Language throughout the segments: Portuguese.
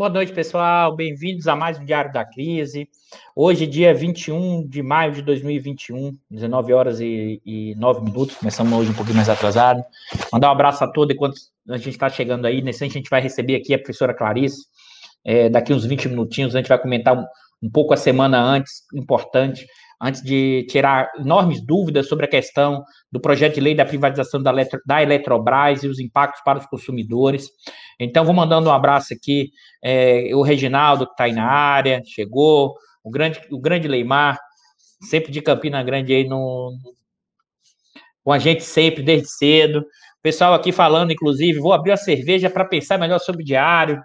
Boa noite, pessoal. Bem-vindos a mais um Diário da Crise. Hoje, dia 21 de maio de 2021, 19 horas e, e 9 minutos. Começamos hoje um pouquinho mais atrasado. Mandar um abraço a todos enquanto a gente está chegando aí. Nesse a gente vai receber aqui a professora Clarice. É, daqui uns 20 minutinhos, a gente vai comentar um, um pouco a semana antes, importante, antes de tirar enormes dúvidas sobre a questão do projeto de lei da privatização da, da Eletrobras e os impactos para os consumidores. Então, vou mandando um abraço aqui, é, o Reginaldo, que está aí na área, chegou, o grande, o grande Leimar, sempre de Campina Grande aí no, com a gente sempre, desde cedo. O pessoal aqui falando, inclusive, vou abrir a cerveja para pensar melhor sobre o diário.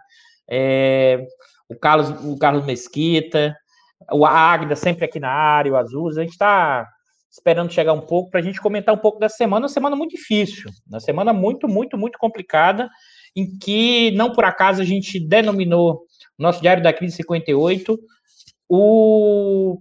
É, o Carlos, o Carlos Mesquita, o Águida sempre aqui na área, o Azul. A gente está esperando chegar um pouco para a gente comentar um pouco da semana. Uma semana muito difícil, uma semana muito, muito, muito complicada em que, não por acaso, a gente denominou nosso Diário da Crise 58 o,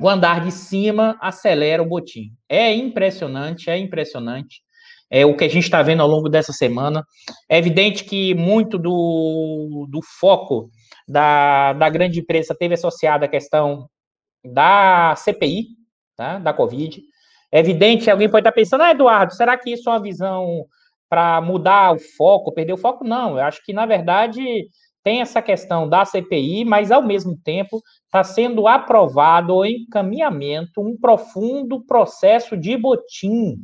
o andar de cima acelera o botim. É impressionante, é impressionante. É o que a gente está vendo ao longo dessa semana. É evidente que muito do, do foco da, da grande imprensa teve associado a questão da CPI, tá? da Covid. É evidente, alguém pode estar pensando, ah, Eduardo, será que isso é uma visão para mudar o foco, perder o foco, não. Eu acho que, na verdade, tem essa questão da CPI, mas, ao mesmo tempo, está sendo aprovado o encaminhamento um profundo processo de botim.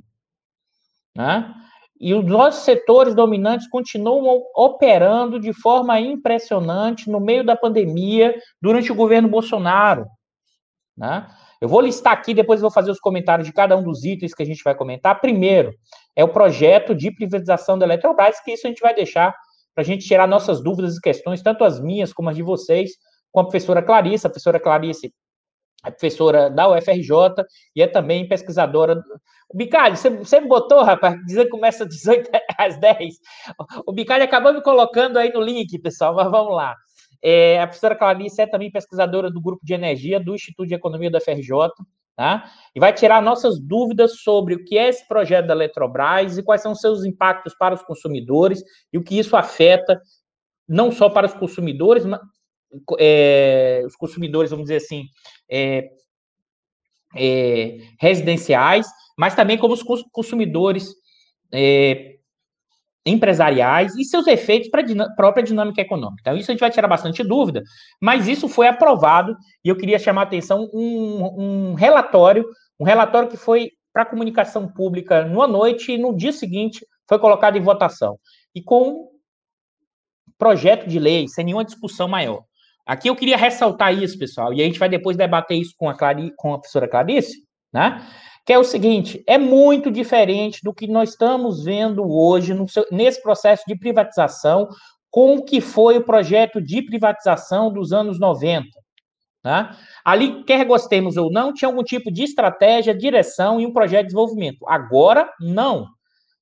Né? E os nossos setores dominantes continuam operando de forma impressionante no meio da pandemia, durante o governo Bolsonaro. Né? Eu vou listar aqui, depois vou fazer os comentários de cada um dos itens que a gente vai comentar. Primeiro, é o projeto de privatização da Eletrobras, que isso a gente vai deixar para a gente tirar nossas dúvidas e questões, tanto as minhas como as de vocês, com a professora Clarice. A professora Clarice é professora da UFRJ e é também pesquisadora. O Bicalho, você, você botou, rapaz, dizendo que começa às 18 às 10. O Bicalho acabou me colocando aí no link, pessoal, mas vamos lá. É, a professora Clarice é também pesquisadora do grupo de energia do Instituto de Economia da FRJ, tá? E vai tirar nossas dúvidas sobre o que é esse projeto da Eletrobras e quais são seus impactos para os consumidores e o que isso afeta não só para os consumidores, mas, é, os consumidores, vamos dizer assim, é, é, residenciais, mas também como os consumidores é, empresariais e seus efeitos para a própria dinâmica econômica. Então, isso a gente vai tirar bastante dúvida, mas isso foi aprovado e eu queria chamar a atenção um, um relatório, um relatório que foi para a comunicação pública numa noite e no dia seguinte foi colocado em votação. E com projeto de lei, sem nenhuma discussão maior. Aqui eu queria ressaltar isso, pessoal, e a gente vai depois debater isso com a, Clari, com a professora Clarice, né? Que é o seguinte: é muito diferente do que nós estamos vendo hoje no, nesse processo de privatização com o que foi o projeto de privatização dos anos 90. Né? Ali, quer gostemos ou não, tinha algum tipo de estratégia, direção e um projeto de desenvolvimento. Agora, não.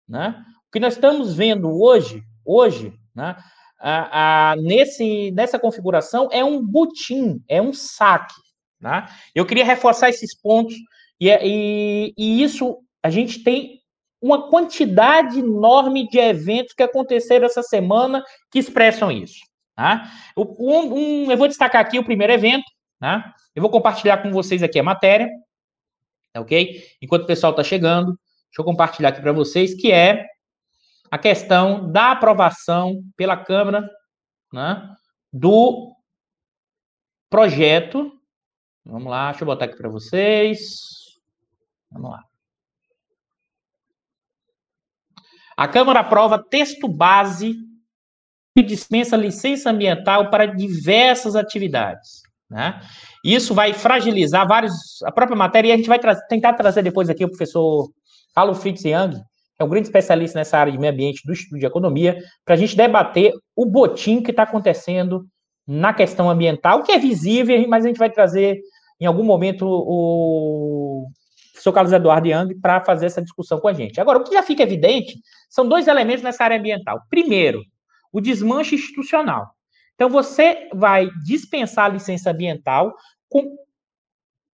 Né? O que nós estamos vendo hoje, hoje, né, a, a, nesse, nessa configuração é um butim, é um saque. Né? Eu queria reforçar esses pontos e, é, e, e isso, a gente tem uma quantidade enorme de eventos que aconteceram essa semana que expressam isso. Tá? Um, um, eu vou destacar aqui o primeiro evento, tá? eu vou compartilhar com vocês aqui a matéria, ok? Enquanto o pessoal está chegando, deixa eu compartilhar aqui para vocês, que é a questão da aprovação pela Câmara né, do projeto. Vamos lá, deixa eu botar aqui para vocês. Vamos lá. A Câmara aprova texto base que dispensa licença ambiental para diversas atividades. Né? Isso vai fragilizar vários. A própria matéria, e a gente vai tra tentar trazer depois aqui o professor Paulo Fritz Young, que é um grande especialista nessa área de meio ambiente do Instituto de Economia, para a gente debater o botim que está acontecendo na questão ambiental, que é visível, mas a gente vai trazer em algum momento o, professor Carlos Eduardo Young para fazer essa discussão com a gente. Agora, o que já fica evidente são dois elementos nessa área ambiental. Primeiro, o desmanche institucional. Então, você vai dispensar a licença ambiental com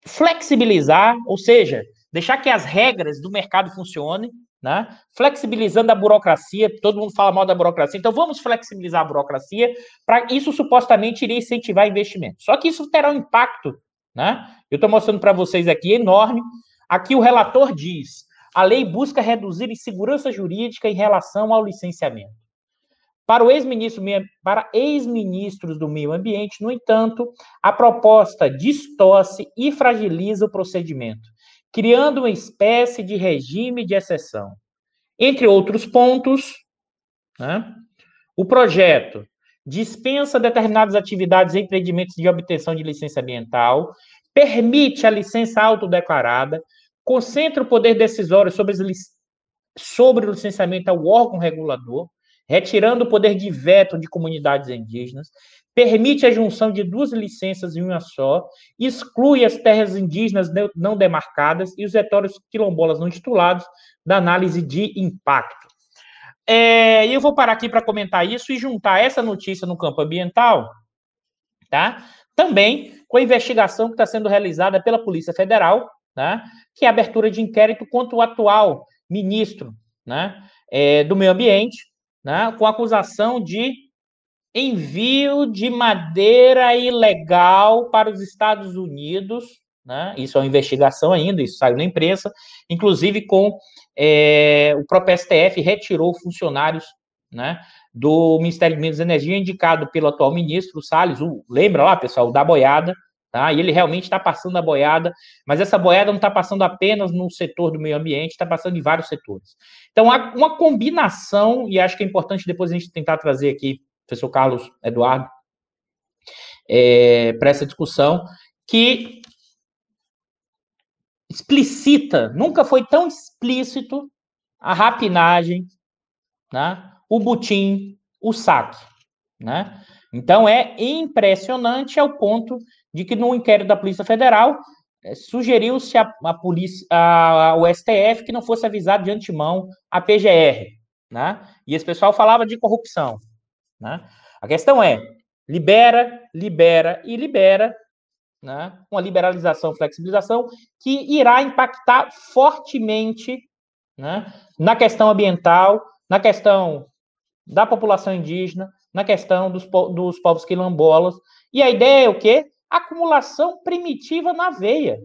flexibilizar, ou seja, deixar que as regras do mercado funcionem, né? flexibilizando a burocracia, todo mundo fala mal da burocracia, então vamos flexibilizar a burocracia, para isso supostamente iria incentivar investimento. Só que isso terá um impacto, né? Eu estou mostrando para vocês aqui, enorme. Aqui o relator diz: a lei busca reduzir insegurança jurídica em relação ao licenciamento. Para o ex-ministro, para ex-ministros do meio ambiente, no entanto, a proposta distorce e fragiliza o procedimento, criando uma espécie de regime de exceção. Entre outros pontos, né, o projeto dispensa determinadas atividades e empreendimentos de obtenção de licença ambiental, permite a licença autodeclarada, concentra o poder decisório sobre, sobre o licenciamento ao órgão regulador, retirando o poder de veto de comunidades indígenas, permite a junção de duas licenças em uma só, exclui as terras indígenas não demarcadas e os territórios quilombolas não titulados da análise de impacto. É, eu vou parar aqui para comentar isso e juntar essa notícia no campo ambiental, tá? Também com a investigação que está sendo realizada pela Polícia Federal, né? Que é a abertura de inquérito contra o atual ministro, né? É, do Meio Ambiente, né, com acusação de envio de madeira ilegal para os Estados Unidos. Né, isso é uma investigação ainda, isso saiu na imprensa, inclusive com é, o próprio STF retirou funcionários né, do Ministério de Minas e Energia, indicado pelo atual ministro, o Salles, o, lembra lá, pessoal, da boiada, Tá? E ele realmente está passando a boiada, mas essa boiada não está passando apenas no setor do meio ambiente, está passando em vários setores. Então, há uma combinação, e acho que é importante depois a gente tentar trazer aqui, professor Carlos Eduardo, é, para essa discussão, que explicita, nunca foi tão explícito a rapinagem, né, o butim, o saque. Né? Então, é impressionante ao ponto de que no inquérito da Polícia Federal é, sugeriu-se a, a polícia, a, o STF que não fosse avisado de antemão a PGR, né? E esse pessoal falava de corrupção, né? A questão é libera, libera e libera, né? Uma liberalização, flexibilização que irá impactar fortemente, né? Na questão ambiental, na questão da população indígena, na questão dos, dos povos quilombolas. E a ideia é o quê? Acumulação primitiva na veia.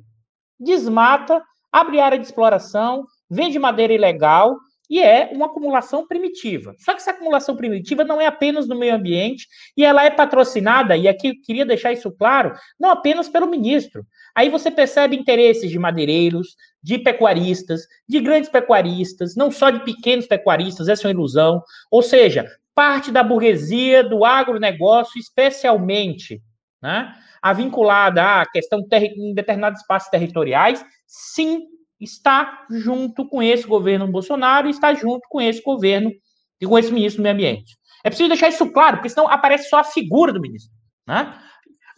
Desmata, abre área de exploração, vende madeira ilegal e é uma acumulação primitiva. Só que essa acumulação primitiva não é apenas no meio ambiente e ela é patrocinada, e aqui eu queria deixar isso claro, não apenas pelo ministro. Aí você percebe interesses de madeireiros, de pecuaristas, de grandes pecuaristas, não só de pequenos pecuaristas, essa é uma ilusão. Ou seja, parte da burguesia do agronegócio, especialmente, né? A vinculada à questão em determinados espaços territoriais, sim, está junto com esse governo Bolsonaro e está junto com esse governo e com esse ministro do Meio Ambiente. É preciso deixar isso claro, porque senão aparece só a figura do ministro. Né?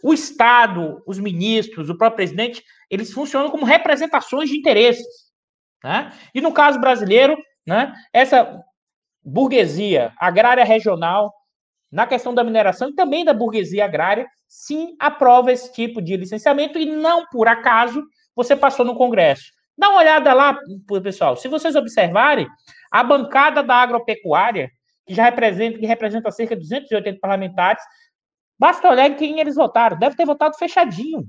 O Estado, os ministros, o próprio presidente, eles funcionam como representações de interesses. Né? E no caso brasileiro, né, essa burguesia agrária regional, na questão da mineração e também da burguesia agrária, sim aprova esse tipo de licenciamento e não por acaso você passou no Congresso. Dá uma olhada lá, pessoal. Se vocês observarem, a bancada da agropecuária, que já representa, que representa cerca de 280 parlamentares, basta olhar em quem eles votaram. Deve ter votado fechadinho.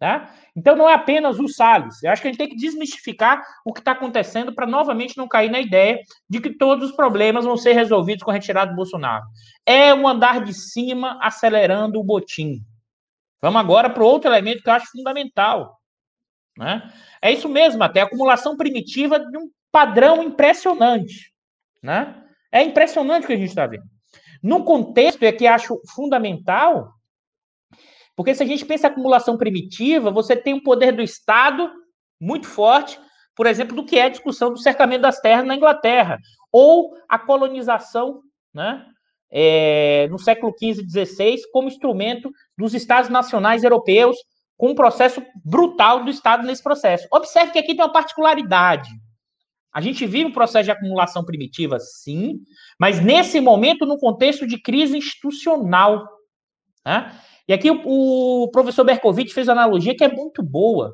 Né? Então não é apenas o Salles. Eu acho que a gente tem que desmistificar o que está acontecendo para novamente não cair na ideia de que todos os problemas vão ser resolvidos com a retirada do Bolsonaro. É um andar de cima acelerando o botim. Vamos agora para outro elemento que eu acho fundamental. Né? É isso mesmo, até acumulação primitiva de um padrão impressionante. Né? É impressionante o que a gente está vendo. No contexto é que acho fundamental porque se a gente pensa em acumulação primitiva, você tem um poder do Estado muito forte, por exemplo, do que é a discussão do cercamento das terras na Inglaterra, ou a colonização né, é, no século XV e XVI como instrumento dos Estados nacionais europeus, com um processo brutal do Estado nesse processo. Observe que aqui tem uma particularidade. A gente vive um processo de acumulação primitiva, sim, mas nesse momento, no contexto de crise institucional. Né? E aqui o, o professor Berkovitch fez uma analogia que é muito boa.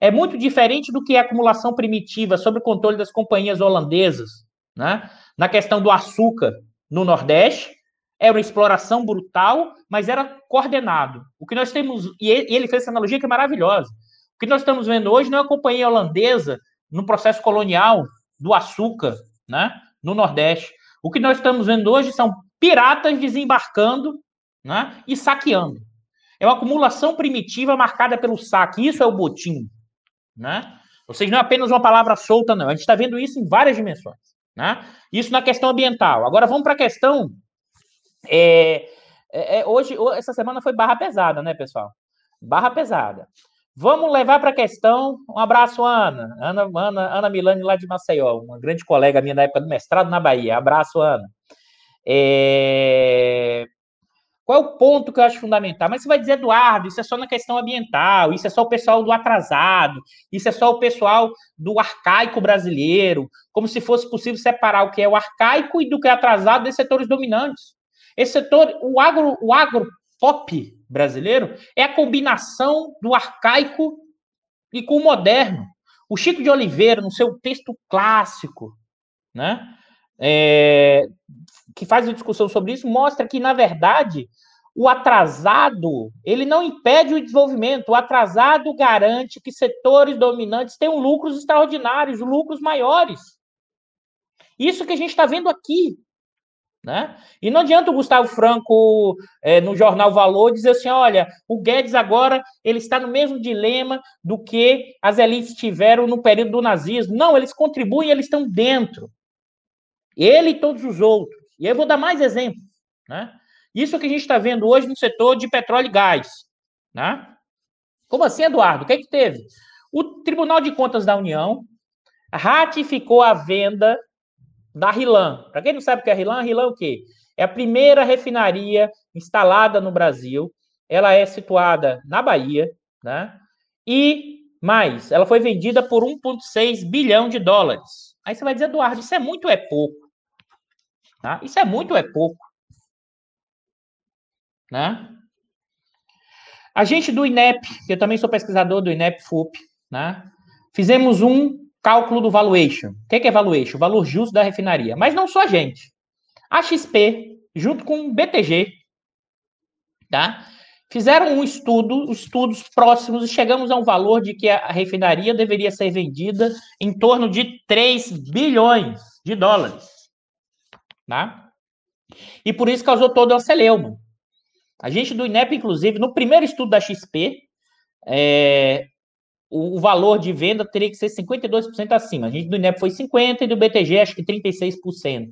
é muito diferente do que a acumulação primitiva sob o controle das companhias holandesas, né? Na questão do açúcar no Nordeste, era uma exploração brutal, mas era coordenado. O que nós temos, e ele fez essa analogia que é maravilhosa. O que nós estamos vendo hoje não é uma companhia holandesa no processo colonial do açúcar, né, no Nordeste. O que nós estamos vendo hoje são piratas desembarcando né, e saqueando. É uma acumulação primitiva marcada pelo saque. Isso é o botim. Né? Ou seja, não é apenas uma palavra solta, não. A gente está vendo isso em várias dimensões. Né? Isso na questão ambiental. Agora vamos para a questão. É, é, é, hoje, essa semana foi barra pesada, né, pessoal? Barra pesada. Vamos levar para a questão. Um abraço, Ana. Ana, Ana, Ana Milani, lá de Maceió, uma grande colega minha da época do mestrado na Bahia. Abraço, Ana. É... Qual é o ponto que eu acho fundamental? Mas você vai dizer, Eduardo, isso é só na questão ambiental, isso é só o pessoal do atrasado, isso é só o pessoal do arcaico brasileiro, como se fosse possível separar o que é o arcaico e do que é atrasado desses setores dominantes. Esse setor, o agro, o agro pop brasileiro é a combinação do arcaico e com o moderno. O Chico de Oliveira, no seu texto clássico, né, é, que faz a discussão sobre isso, mostra que, na verdade, o atrasado, ele não impede o desenvolvimento. O atrasado garante que setores dominantes tenham lucros extraordinários, lucros maiores. Isso que a gente está vendo aqui. Né? E não adianta o Gustavo Franco, é, no jornal Valor, dizer assim: olha, o Guedes agora ele está no mesmo dilema do que as elites tiveram no período do nazismo. Não, eles contribuem, eles estão dentro. Ele e todos os outros. E eu vou dar mais exemplos. Né? Isso que a gente está vendo hoje no setor de petróleo e gás. Né? Como assim, Eduardo? O que é que teve? O Tribunal de Contas da União ratificou a venda da Rilan. Para quem não sabe o que é a Rilan, a Rilan é o quê? É a primeira refinaria instalada no Brasil. Ela é situada na Bahia, né? E mais, ela foi vendida por 1,6 bilhão de dólares. Aí você vai dizer, Eduardo, isso é muito ou é pouco? Tá? Isso é muito ou é pouco? Né? A gente do INEP, que eu também sou pesquisador do INEP FUP, né? fizemos um cálculo do valuation. O que é, valuation? O valor justo da refinaria. Mas não só a gente. A XP, junto com o BTG, tá? fizeram um estudo, estudos próximos, e chegamos a um valor de que a refinaria deveria ser vendida em torno de 3 bilhões de dólares. Tá? E por isso causou todo o celeuma. A gente do INEP, inclusive, no primeiro estudo da XP, é, o, valor de venda teria que ser 52% acima. A gente do INEP foi 50% e do BTG acho que 36%.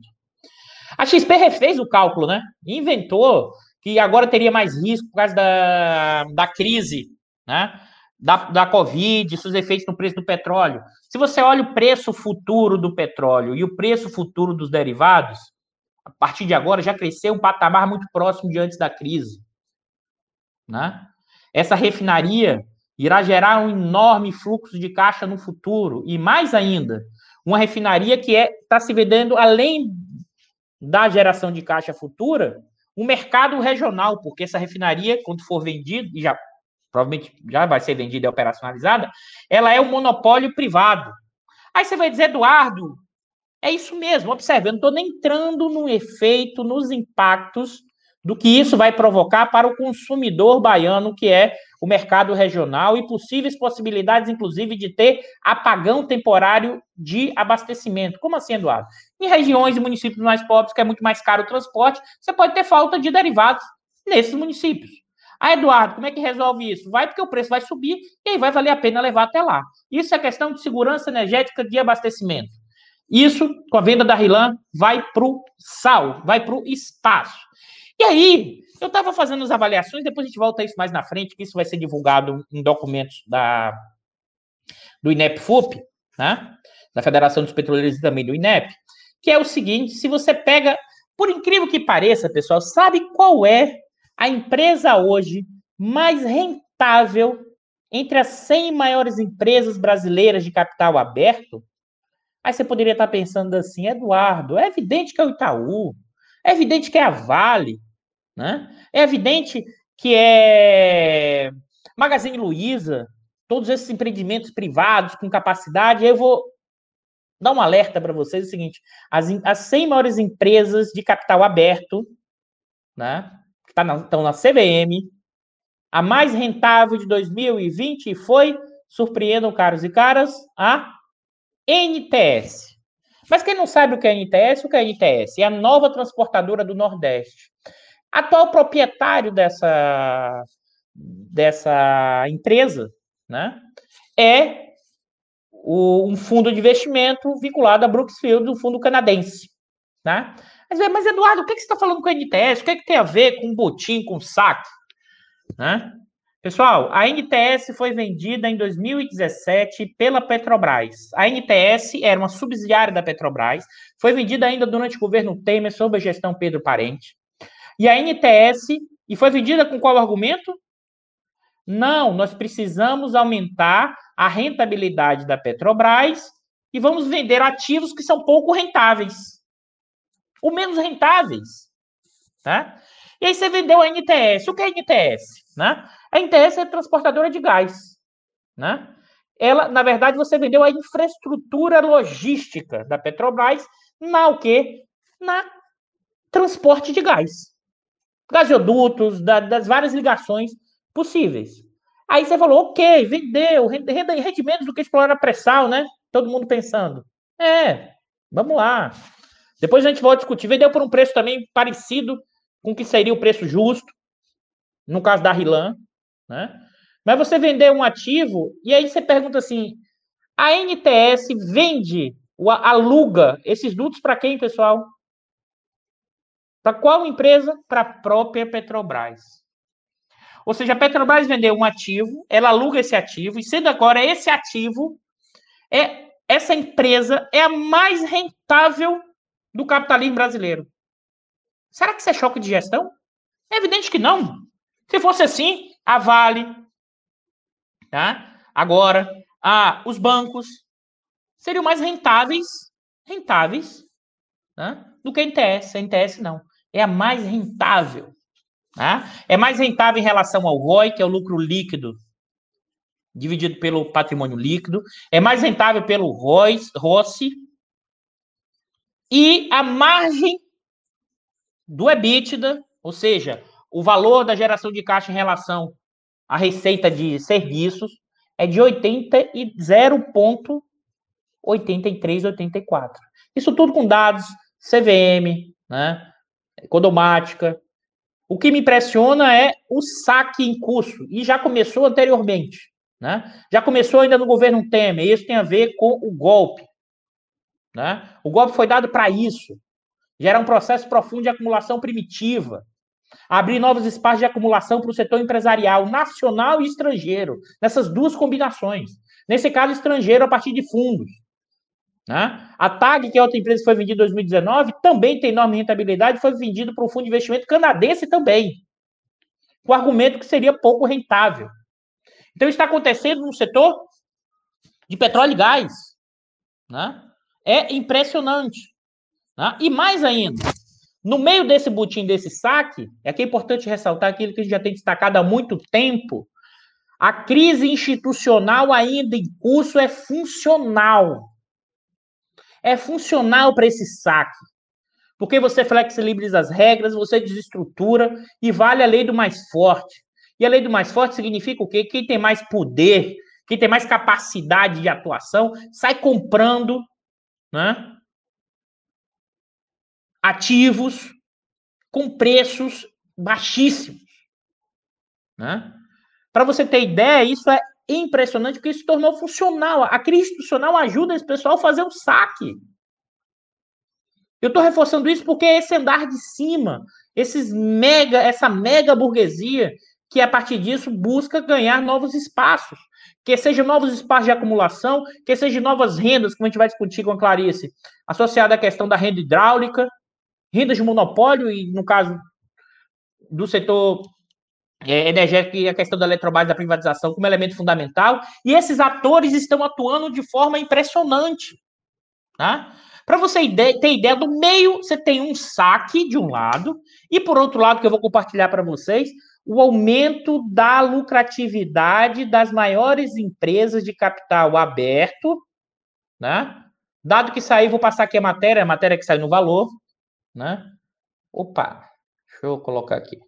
A XP refez o cálculo, né? inventou que agora teria mais risco por causa da, da crise, né? Da, da Covid, seus efeitos no preço do petróleo. Se você olha o preço futuro do petróleo e o preço futuro dos derivados, a partir de agora, já cresceu um patamar muito próximo de antes da crise. Né? Essa refinaria irá gerar um enorme fluxo de caixa no futuro. E mais ainda, uma refinaria que está é, tá se vendendo além da geração de caixa futura, um mercado regional, porque essa refinaria, quando for vendida, e já provavelmente já vai ser vendida e operacionalizada, ela é um monopólio privado. Aí você vai dizer, Eduardo, é isso mesmo, observe, eu não estou nem entrando no efeito, nos impactos do que isso vai provocar para o consumidor baiano, que é o mercado regional, e possíveis possibilidades, inclusive, de ter apagão temporário de abastecimento. Como assim, Eduardo? Em regiões e municípios mais pobres, que é muito mais caro o transporte, você pode ter falta de derivados nesses municípios. Ah, Eduardo, como é que resolve isso? Vai porque o preço vai subir e aí vai valer a pena levar até lá. Isso é questão de segurança energética de abastecimento. Isso, com a venda da Rilan, vai para o sal, vai para o espaço. E aí, eu estava fazendo as avaliações, depois a gente volta a isso mais na frente, que isso vai ser divulgado em documentos da, do INEP-FUP, né? da Federação dos Petroleiros e também do INEP, que é o seguinte, se você pega, por incrível que pareça, pessoal, sabe qual é a empresa hoje mais rentável entre as 100 maiores empresas brasileiras de capital aberto? Aí você poderia estar pensando assim, Eduardo, é evidente que é o Itaú, é evidente que é a Vale, né? É evidente que é Magazine Luiza, todos esses empreendimentos privados com capacidade. Eu vou dar um alerta para vocês: é o seguinte, as, as 100 maiores empresas de capital aberto, né, que tá na, estão na CVM, a mais rentável de 2020 foi, surpreendam caros e caras, a NTS. Mas quem não sabe o que é NTS, o que é NTS? É a nova transportadora do Nordeste. Atual proprietário dessa, dessa empresa né, é o, um fundo de investimento vinculado a Brooksfield, um fundo canadense. Né? Mas, mas Eduardo, o que, que você está falando com a NTS? O que, que tem a ver com botim, com saque? Né? Pessoal, a NTS foi vendida em 2017 pela Petrobras. A NTS era uma subsidiária da Petrobras, foi vendida ainda durante o governo Temer, sob a gestão Pedro Parente. E a NTS, e foi vendida com qual argumento? Não, nós precisamos aumentar a rentabilidade da Petrobras e vamos vender ativos que são pouco rentáveis. Ou menos rentáveis. Tá? E aí você vendeu a NTS. O que é a NTS? Né? A NTS é transportadora de gás. Né? Ela, na verdade, você vendeu a infraestrutura logística da Petrobras na o quê? Na transporte de gás. Gasodutos, da, das várias ligações possíveis. Aí você falou, ok, vendeu, renda, rendimentos do que explorar pré-sal, né? Todo mundo pensando. É, vamos lá. Depois a gente volta a discutir. Vendeu por um preço também parecido com o que seria o preço justo no caso da Rilan, né? Mas você vender um ativo, e aí você pergunta assim: a NTS vende, aluga esses dutos para quem, pessoal? Para qual empresa? Para a própria Petrobras. Ou seja, a Petrobras vendeu um ativo, ela aluga esse ativo, e sendo agora esse ativo, é essa empresa é a mais rentável do capitalismo brasileiro. Será que isso é choque de gestão? É evidente que não. Se fosse assim, a Vale, tá? Agora, a, os bancos seriam mais rentáveis, rentáveis, né? do que a NTS. A NTS não. É a mais rentável. Tá? É mais rentável em relação ao ROI, que é o lucro líquido dividido pelo patrimônio líquido. É mais rentável pelo ROI, ROSI. E a margem do EBITDA, ou seja, o valor da geração de caixa em relação à receita de serviços é de 0,83, 84. Isso tudo com dados CVM, né? Economática. O que me impressiona é o saque em curso, e já começou anteriormente. Né? Já começou ainda no governo Temer, isso tem a ver com o golpe. Né? O golpe foi dado para isso. Gera um processo profundo de acumulação primitiva abrir novos espaços de acumulação para o setor empresarial nacional e estrangeiro, nessas duas combinações. Nesse caso, estrangeiro a partir de fundos. Né? A TAG, que é outra empresa que foi vendida em 2019, também tem enorme rentabilidade, foi vendido para um fundo de investimento canadense também, com o argumento que seria pouco rentável. Então, está acontecendo no setor de petróleo e gás. Né? É impressionante. Né? E mais ainda, no meio desse butim, desse saque, é que é importante ressaltar aquilo que a gente já tem destacado há muito tempo. A crise institucional ainda em curso é funcional. É funcional para esse saque. Porque você flexibiliza as regras, você desestrutura e vale a lei do mais forte. E a lei do mais forte significa o quê? Quem tem mais poder, quem tem mais capacidade de atuação, sai comprando né, ativos com preços baixíssimos. Né? Para você ter ideia, isso é impressionante porque isso se tornou funcional. A crise institucional ajuda esse pessoal a fazer o saque. Eu estou reforçando isso porque esse andar de cima, esses mega, essa mega burguesia que a partir disso busca ganhar novos espaços, que sejam novos espaços de acumulação, que sejam novas rendas, como a gente vai discutir com a Clarice, associada à questão da renda hidráulica, rendas de monopólio, e no caso do setor é, energético e a questão da Eletrobras da privatização como elemento fundamental, e esses atores estão atuando de forma impressionante. Tá? Para você ter ideia, do meio você tem um saque de um lado, e por outro lado, que eu vou compartilhar para vocês, o aumento da lucratividade das maiores empresas de capital aberto, né? Dado que saiu, vou passar aqui a matéria, a matéria que saiu no valor, né? Opa, deixa eu colocar aqui.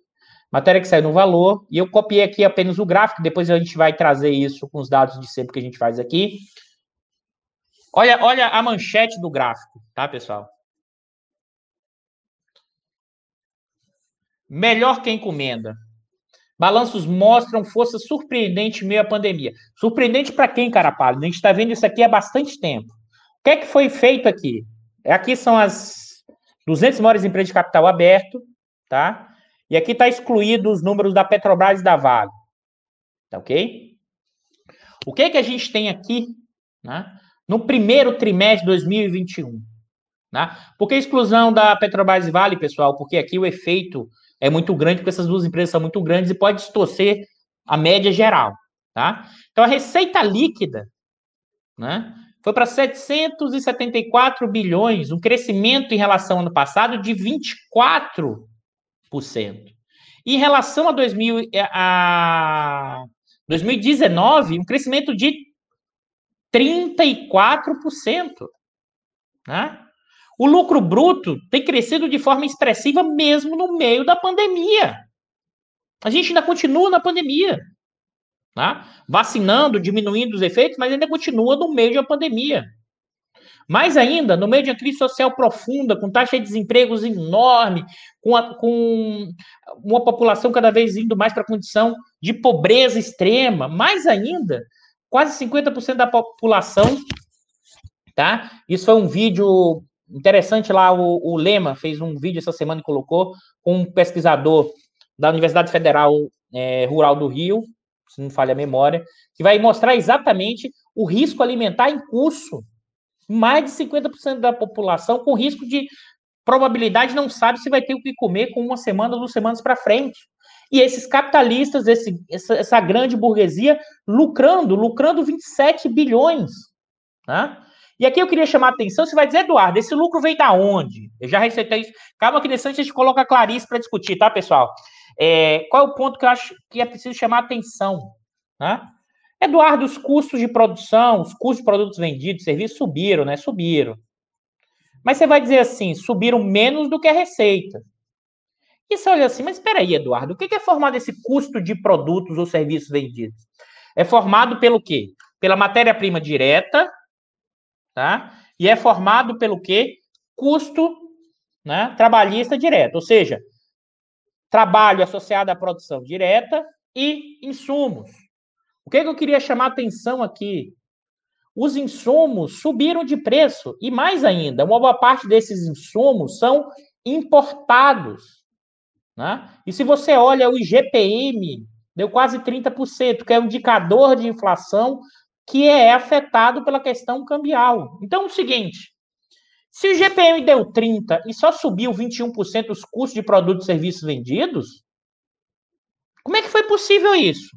Matéria que saiu no valor, e eu copiei aqui apenas o gráfico, depois a gente vai trazer isso com os dados de sempre que a gente faz aqui. Olha, olha a manchete do gráfico, tá, pessoal? Melhor que encomenda. Balanços mostram força surpreendente meio à pandemia. Surpreendente para quem, cara pálido? A gente está vendo isso aqui há bastante tempo. O que é que foi feito aqui? Aqui são as 200 maiores empresas de capital aberto, tá? E aqui está excluído os números da Petrobras e da Vale. Tá ok? O que é que a gente tem aqui, né? No primeiro trimestre de 2021, né? Por que a exclusão da Petrobras e Vale, pessoal? Porque aqui o efeito é muito grande, porque essas duas empresas são muito grandes e pode distorcer a média geral, tá? Então, a receita líquida, né, foi para 774 bilhões, um crescimento em relação ao ano passado de 24%. Em relação a, 2000, a 2019, um crescimento de 34%. Né? O lucro bruto tem crescido de forma expressiva mesmo no meio da pandemia. A gente ainda continua na pandemia. Tá? Vacinando, diminuindo os efeitos, mas ainda continua no meio da pandemia. Mais ainda, no meio de uma crise social profunda, com taxa de desempregos enorme, com, a, com uma população cada vez indo mais para a condição de pobreza extrema, mais ainda, quase 50% da população, tá? Isso foi um vídeo Interessante lá, o, o Lema fez um vídeo essa semana e colocou com um pesquisador da Universidade Federal é, Rural do Rio, se não falha a memória, que vai mostrar exatamente o risco alimentar em curso. Mais de 50% da população com risco de probabilidade não sabe se vai ter o que comer com uma semana ou duas semanas para frente. E esses capitalistas, esse, essa, essa, grande burguesia, lucrando, lucrando 27 bilhões. Né? E aqui eu queria chamar a atenção, você vai dizer, Eduardo, esse lucro veio da onde? Eu já receitei isso. Calma que nesse a gente coloca a Clarice para discutir, tá, pessoal? É, qual é o ponto que eu acho que é preciso chamar atenção? Né? Eduardo, os custos de produção, os custos de produtos vendidos, serviços subiram, né? Subiram. Mas você vai dizer assim, subiram menos do que a receita. E você olha assim, mas espera aí, Eduardo, o que é formado esse custo de produtos ou serviços vendidos? É formado pelo quê? Pela matéria-prima direta, tá? E é formado pelo quê? Custo né, trabalhista direto, ou seja, trabalho associado à produção direta e insumos. O que, que eu queria chamar a atenção aqui? Os insumos subiram de preço e mais ainda, uma boa parte desses insumos são importados. Né? E se você olha o IGPM, deu quase 30%, que é um indicador de inflação que é afetado pela questão cambial. Então, é o seguinte: se o GPM deu 30% e só subiu 21% os custos de produtos e serviços vendidos, como é que foi possível isso?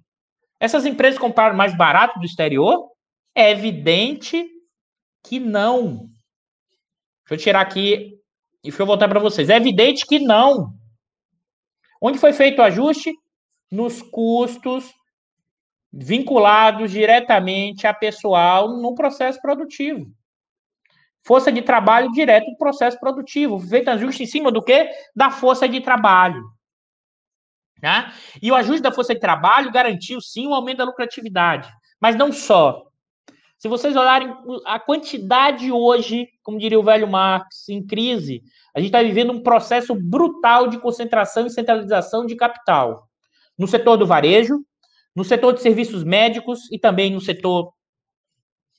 Essas empresas compraram mais barato do exterior? É evidente que não. Deixa eu tirar aqui e deixa eu voltar para vocês. É evidente que não. Onde foi feito o ajuste? Nos custos vinculados diretamente a pessoal no processo produtivo. Força de trabalho direto no processo produtivo, feito ajuste em cima do quê? Da força de trabalho. Né? E o ajuste da força de trabalho garantiu sim o aumento da lucratividade. Mas não só. Se vocês olharem a quantidade hoje, como diria o velho Marx, em crise, a gente está vivendo um processo brutal de concentração e centralização de capital. No setor do varejo, no setor de serviços médicos e também no setor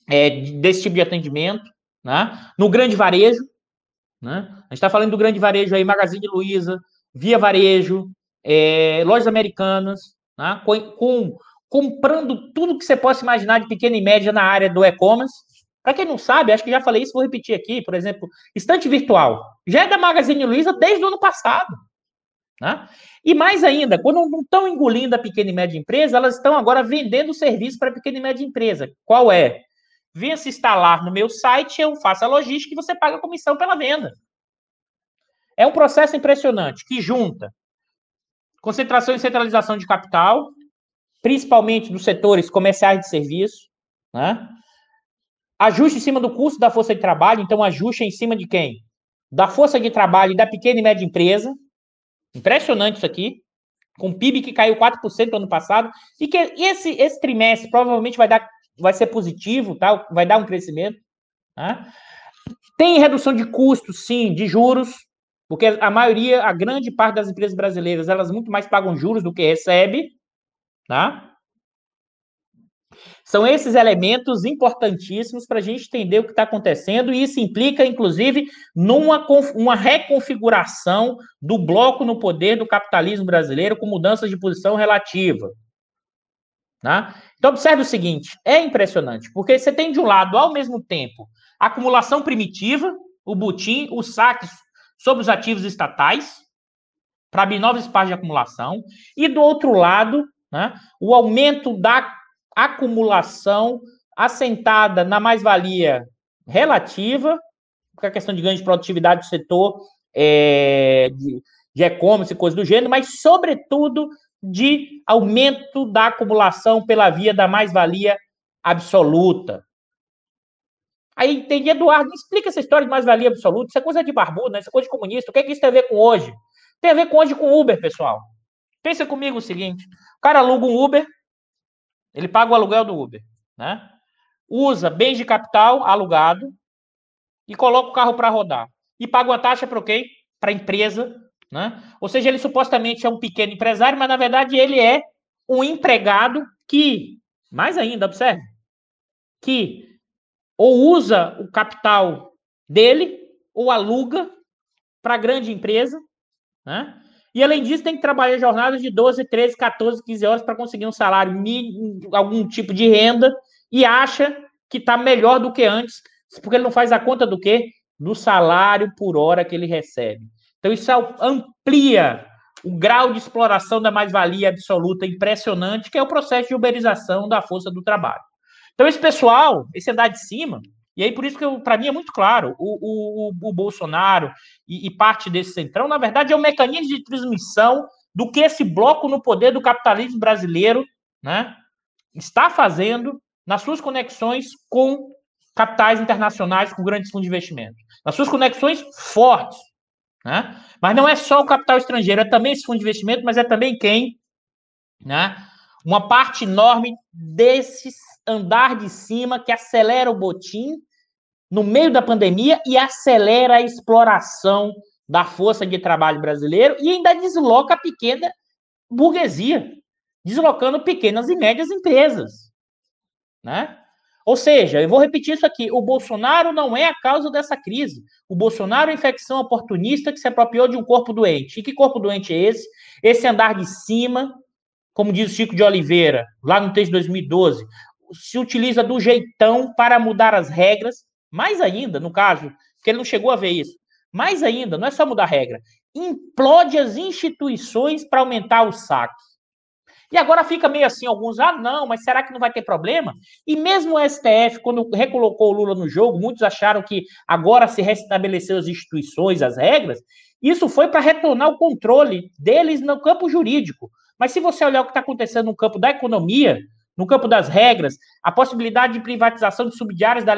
é, desse tipo de atendimento, né? no grande varejo. Né? A gente está falando do grande varejo aí, Magazine Luiza, Via Varejo, é, lojas americanas, né? com, com, comprando tudo que você possa imaginar de pequena e média na área do e-commerce. Para quem não sabe, acho que já falei isso, vou repetir aqui, por exemplo, estante virtual. Já é da Magazine Luiza desde o ano passado. Né? E mais ainda, quando não estão engolindo a pequena e média empresa, elas estão agora vendendo serviço para a pequena e média empresa. Qual é? Venha se instalar no meu site, eu faço a logística e você paga a comissão pela venda. É um processo impressionante que junta concentração e centralização de capital, principalmente nos setores comerciais de serviço, né? Ajuste em cima do custo da força de trabalho, então ajuste em cima de quem? Da força de trabalho e da pequena e média empresa. Impressionante isso aqui. Com PIB que caiu 4% no ano passado e que esse, esse trimestre provavelmente vai dar vai ser positivo, tá? Vai dar um crescimento, tá? Tem redução de custos, sim, de juros, porque a maioria, a grande parte das empresas brasileiras, elas muito mais pagam juros do que recebe, tá? São esses elementos importantíssimos para a gente entender o que está acontecendo, e isso implica, inclusive, numa uma reconfiguração do bloco no poder do capitalismo brasileiro com mudanças de posição relativa. Tá? Então, observe o seguinte: é impressionante, porque você tem de um lado, ao mesmo tempo, a acumulação primitiva, o butim, os saques sobre os ativos estatais, para abrir novos espaços de acumulação, e do outro lado, né, o aumento da acumulação assentada na mais-valia relativa, com a questão de ganho de produtividade do setor é, de e-commerce e coisas do gênero, mas, sobretudo, de aumento da acumulação pela via da mais-valia absoluta. Aí entendi, Eduardo, me explica essa história de mais-valia absoluta. Isso é coisa de barbudo, né? Isso é coisa de comunista. O que, é que isso tem a ver com hoje? Tem a ver com hoje com Uber, pessoal. Pensa comigo o seguinte: o cara aluga um Uber, ele paga o aluguel do Uber, né? Usa bens de capital alugado e coloca o carro para rodar. E paga uma taxa para o quê? Para a empresa, né? Ou seja, ele supostamente é um pequeno empresário, mas na verdade ele é um empregado que, mais ainda, observe, que ou usa o capital dele ou aluga para grande empresa, né? E além disso, tem que trabalhar jornadas de 12, 13, 14, 15 horas para conseguir um salário mínimo, algum tipo de renda, e acha que está melhor do que antes, porque ele não faz a conta do quê? Do salário por hora que ele recebe. Então, isso amplia o grau de exploração da mais-valia absoluta impressionante, que é o processo de uberização da força do trabalho. Então, esse pessoal, esse andar de cima, e aí por isso que para mim é muito claro, o, o, o Bolsonaro e, e, parte desse centrão, na verdade, é um mecanismo de transmissão do que esse bloco no poder do capitalismo brasileiro né, está fazendo nas suas conexões com capitais internacionais, com grandes fundos de investimento. Nas suas conexões fortes. Né? Mas não é só o capital estrangeiro, é também esse fundo de investimento, mas é também quem? Né? Uma parte enorme desses andar de cima que acelera o botim no meio da pandemia e acelera a exploração da força de trabalho brasileiro e ainda desloca a pequena burguesia, deslocando pequenas e médias empresas, né? Ou seja, eu vou repetir isso aqui: o Bolsonaro não é a causa dessa crise. O Bolsonaro é infecção oportunista que se apropriou de um corpo doente. E que corpo doente é esse? Esse andar de cima, como diz o Chico de Oliveira, lá no texto de 2012, se utiliza do jeitão para mudar as regras, mais ainda, no caso, que ele não chegou a ver isso, mais ainda, não é só mudar a regra, implode as instituições para aumentar o saque. E agora fica meio assim, alguns, ah, não, mas será que não vai ter problema? E mesmo o STF, quando recolocou o Lula no jogo, muitos acharam que agora se restabeleceu as instituições, as regras, isso foi para retornar o controle deles no campo jurídico. Mas se você olhar o que está acontecendo no campo da economia, no campo das regras, a possibilidade de privatização de subsidiárias da,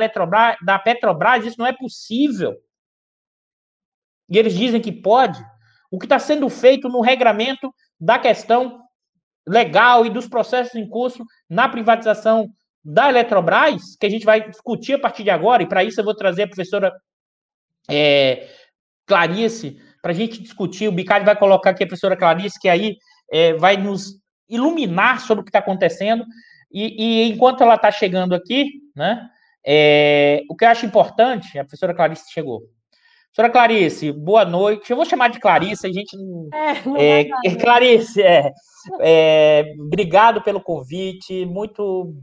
da Petrobras, isso não é possível. E eles dizem que pode. O que está sendo feito no regramento da questão legal e dos processos em curso na privatização da Eletrobras, que a gente vai discutir a partir de agora, e para isso eu vou trazer a professora é, Clarice, para a gente discutir. O Bicalho vai colocar aqui a professora Clarice, que aí é, vai nos iluminar sobre o que está acontecendo. E, e, enquanto ela está chegando aqui, né, é, o que eu acho importante, a professora Clarice chegou. Professora Clarice, boa noite. Eu vou chamar de Clarice, a gente. É, é, é Clarice, é, é, obrigado pelo convite. Muito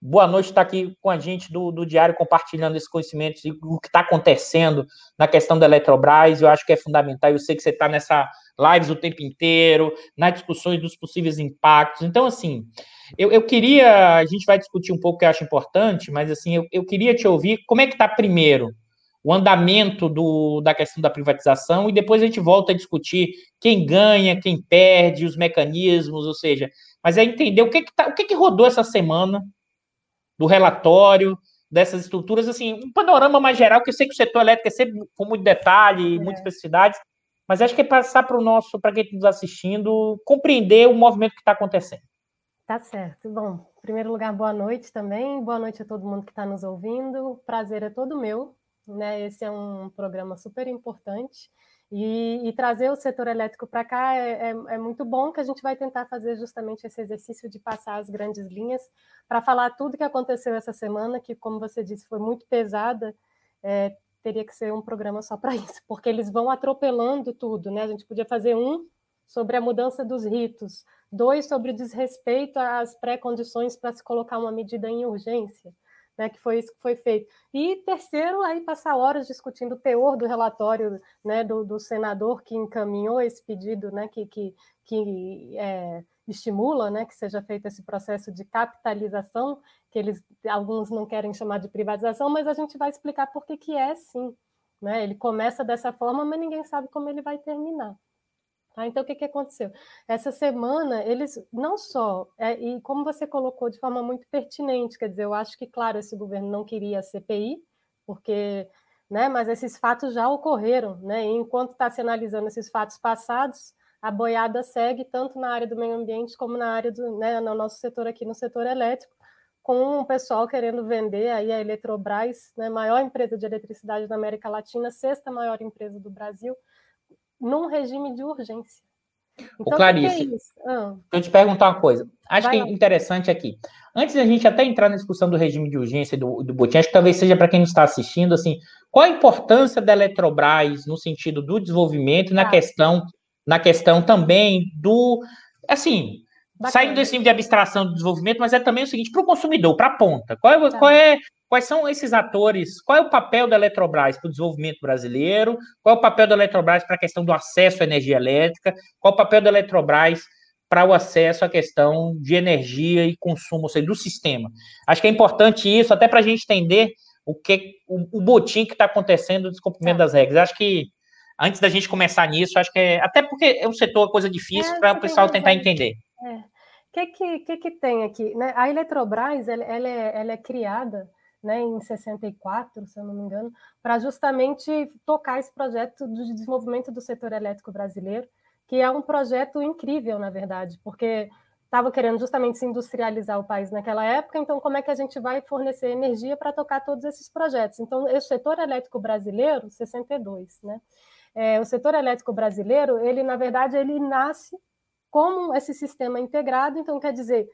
boa noite estar aqui com a gente do, do Diário, compartilhando esses conhecimentos e o que está acontecendo na questão da Eletrobras. Eu acho que é fundamental. Eu sei que você está nessa lives o tempo inteiro, nas discussões dos possíveis impactos. Então, assim, eu, eu queria, a gente vai discutir um pouco que eu acho importante, mas assim, eu, eu queria te ouvir, como é que está primeiro o andamento do, da questão da privatização e depois a gente volta a discutir quem ganha, quem perde, os mecanismos, ou seja, mas é entender o que que, tá, o que, que rodou essa semana do relatório, dessas estruturas, assim, um panorama mais geral, que eu sei que o setor elétrico é sempre com muito detalhe, é. muitas especificidades, mas acho que é passar para o nosso, para quem está nos assistindo, compreender o movimento que está acontecendo. Tá certo. Bom, em primeiro lugar, boa noite também. Boa noite a todo mundo que está nos ouvindo. O prazer é todo meu. Né? Esse é um programa super importante. E, e trazer o setor elétrico para cá é, é, é, muito bom, que a gente vai tentar fazer justamente esse exercício de passar as grandes linhas para falar tudo que aconteceu essa semana, que, como você disse, foi muito pesada. É, teria que ser um programa só para isso, porque eles vão atropelando tudo, né? A gente podia fazer um sobre a mudança dos ritos, dois sobre o desrespeito às pré-condições para se colocar uma medida em urgência, né, que foi isso que foi feito. E terceiro, aí passar horas discutindo o teor do relatório né, do, do senador que encaminhou esse pedido, né, que, que, que é, estimula né, que seja feito esse processo de capitalização, que eles alguns não querem chamar de privatização, mas a gente vai explicar por que, que é sim. Né? Ele começa dessa forma, mas ninguém sabe como ele vai terminar. Tá? Então, o que, que aconteceu? Essa semana, eles não só, é, e como você colocou de forma muito pertinente, quer dizer, eu acho que, claro, esse governo não queria a CPI, porque, né, mas esses fatos já ocorreram, né, e enquanto está se analisando esses fatos passados, a boiada segue tanto na área do meio ambiente como na área do, né, no nosso setor aqui, no setor elétrico, com o pessoal querendo vender aí a Eletrobras, né, maior empresa de eletricidade da América Latina, sexta maior empresa do Brasil, num regime de urgência. Então, o Clarice, que é ah. eu te perguntar uma coisa. Acho Vai que é interessante aqui. Antes da gente até entrar na discussão do regime de urgência do, do Botim, acho que talvez seja para quem está assistindo, assim, qual a importância da Eletrobras no sentido do desenvolvimento e na ah. questão, na questão também do, assim, Bacana. saindo desse nível de abstração do desenvolvimento, mas é também o seguinte, para o consumidor, para a ponta, qual é, tá. qual é Quais são esses atores? Qual é o papel da Eletrobras para o desenvolvimento brasileiro? Qual é o papel da Eletrobras para a questão do acesso à energia elétrica? Qual é o papel da Eletrobras para o acesso à questão de energia e consumo, ou seja, do sistema? Acho que é importante isso, até para a gente entender o que o, o botim que está acontecendo no descumprimento é. das regras. Acho que antes da gente começar nisso, acho que é até porque é um setor coisa difícil é, para o pessoal tentar entender. É. O que, que, que, que tem aqui? Né? A Eletrobras ela, ela, é, ela é criada né, em 64, se eu não me engano, para justamente tocar esse projeto de desenvolvimento do setor elétrico brasileiro, que é um projeto incrível, na verdade, porque estava querendo justamente se industrializar o país naquela época, então como é que a gente vai fornecer energia para tocar todos esses projetos? Então, o setor elétrico brasileiro, 62, né? É, o setor elétrico brasileiro, ele, na verdade, ele nasce como esse sistema integrado, então quer dizer,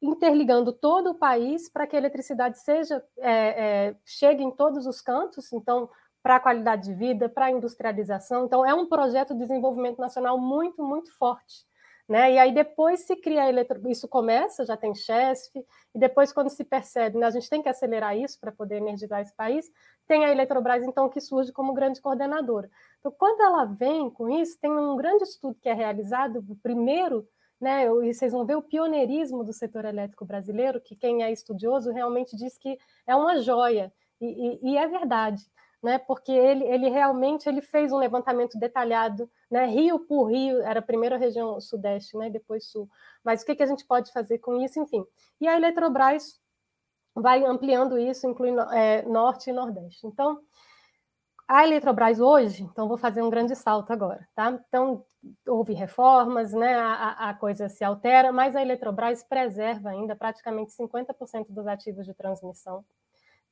interligando todo o país para que a eletricidade seja é, é, chegue em todos os cantos, então para a qualidade de vida, para a industrialização. Então é um projeto de desenvolvimento nacional muito muito forte, né? E aí depois se cria a eletro... isso começa, já tem CHESF, e depois quando se percebe, né, a gente tem que acelerar isso para poder energizar esse país, tem a Eletrobras então que surge como grande coordenadora. Então quando ela vem com isso, tem um grande estudo que é realizado, o primeiro né? E vocês vão ver o pioneirismo do setor elétrico brasileiro, que quem é estudioso realmente diz que é uma joia, e, e, e é verdade. Né, porque ele, ele realmente ele fez um levantamento detalhado, né, Rio por Rio, era a primeira região sudeste, né, depois sul. Mas o que, que a gente pode fazer com isso, enfim. E a Eletrobras vai ampliando isso, incluindo é, norte e nordeste. Então, a Eletrobras hoje, então vou fazer um grande salto agora, tá? Então, houve reformas, né, a, a, coisa se altera, mas a Eletrobras preserva ainda praticamente 50% dos ativos de transmissão,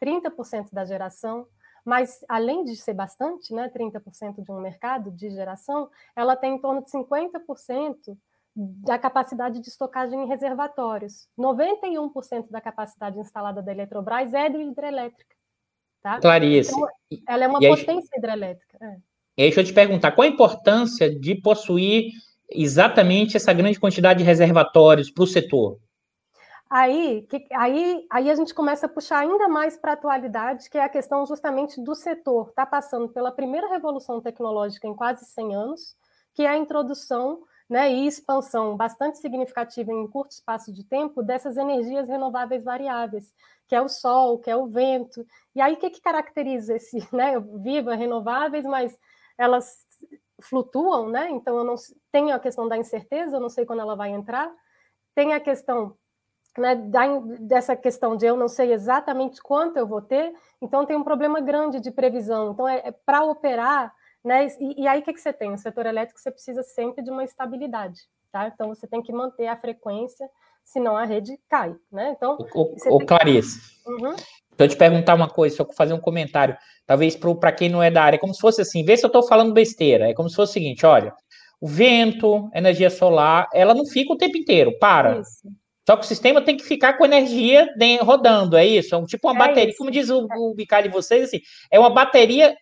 30% da geração, mas além de ser bastante, né, 30% de um mercado de geração, ela tem em torno de 50% da capacidade de estocagem em reservatórios. 91% da capacidade instalada da Eletrobras é de hidrelétrica. Tá? Clarice. Então, ela é uma potência hidrelétrica. É. E aí, deixa eu te perguntar, qual a importância de possuir exatamente essa grande quantidade de reservatórios para o setor? Aí, que, aí, aí a gente começa a puxar ainda mais para a atualidade, que é a questão justamente do setor. Está passando pela primeira revolução tecnológica em quase 100 anos, que é a introdução né, e expansão bastante significativa em curto espaço de tempo dessas energias renováveis variáveis, que é o sol, que é o vento. E aí, o que, que caracteriza esse, né? Viva, renováveis, mas elas flutuam, né? Então, eu não tenho a questão da incerteza, eu não sei quando ela vai entrar. Tem a questão né, da, dessa questão de eu não sei exatamente quanto eu vou ter, então tem um problema grande de previsão. Então, é, é para operar né? E, e aí o que, que você tem? O setor elétrico você precisa sempre de uma estabilidade, tá? Então você tem que manter a frequência, senão a rede cai, né? Então. O, o Clarice. Uhum. Então, eu te perguntar uma coisa, só fazer um comentário, talvez para quem não é da área, é como se fosse assim, vê se eu estou falando besteira. É como se fosse o seguinte: olha, o vento, energia solar, ela não fica o tempo inteiro, para. Isso. Só que o sistema tem que ficar com energia rodando, é isso? É um, tipo uma é bateria, isso. como diz o, o Bicalho de vocês, assim, é uma bateria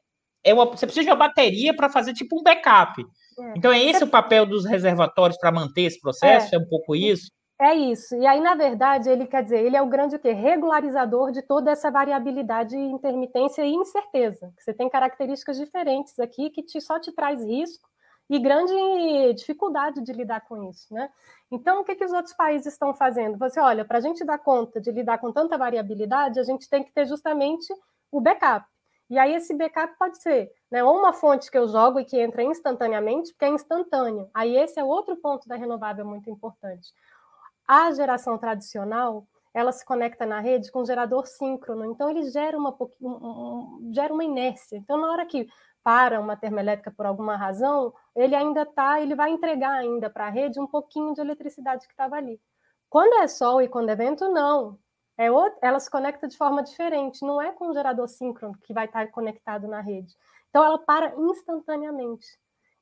é uma, você precisa de uma bateria para fazer tipo um backup. É. Então é esse o papel dos reservatórios para manter esse processo? É. é. um pouco isso? É isso. E aí, na verdade, ele quer dizer, ele é o grande o quê? regularizador de toda essa variabilidade, intermitência e incerteza. Você tem características diferentes aqui que te, só te traz risco e grande dificuldade de lidar com isso, né? Então, o que, que os outros países estão fazendo? Você olha, para a gente dar conta de lidar com tanta variabilidade, a gente tem que ter justamente o backup. E aí esse backup pode ser né, ou uma fonte que eu jogo e que entra instantaneamente, porque é instantâneo. Aí esse é outro ponto da renovável muito importante. A geração tradicional, ela se conecta na rede com um gerador síncrono, então ele gera uma, um, um, gera uma inércia. Então, na hora que para uma termoelétrica por alguma razão, ele ainda está, ele vai entregar ainda para a rede um pouquinho de eletricidade que estava ali. Quando é sol e quando é vento, não. É ela se conecta de forma diferente, não é com o gerador síncrono que vai estar conectado na rede. Então ela para instantaneamente.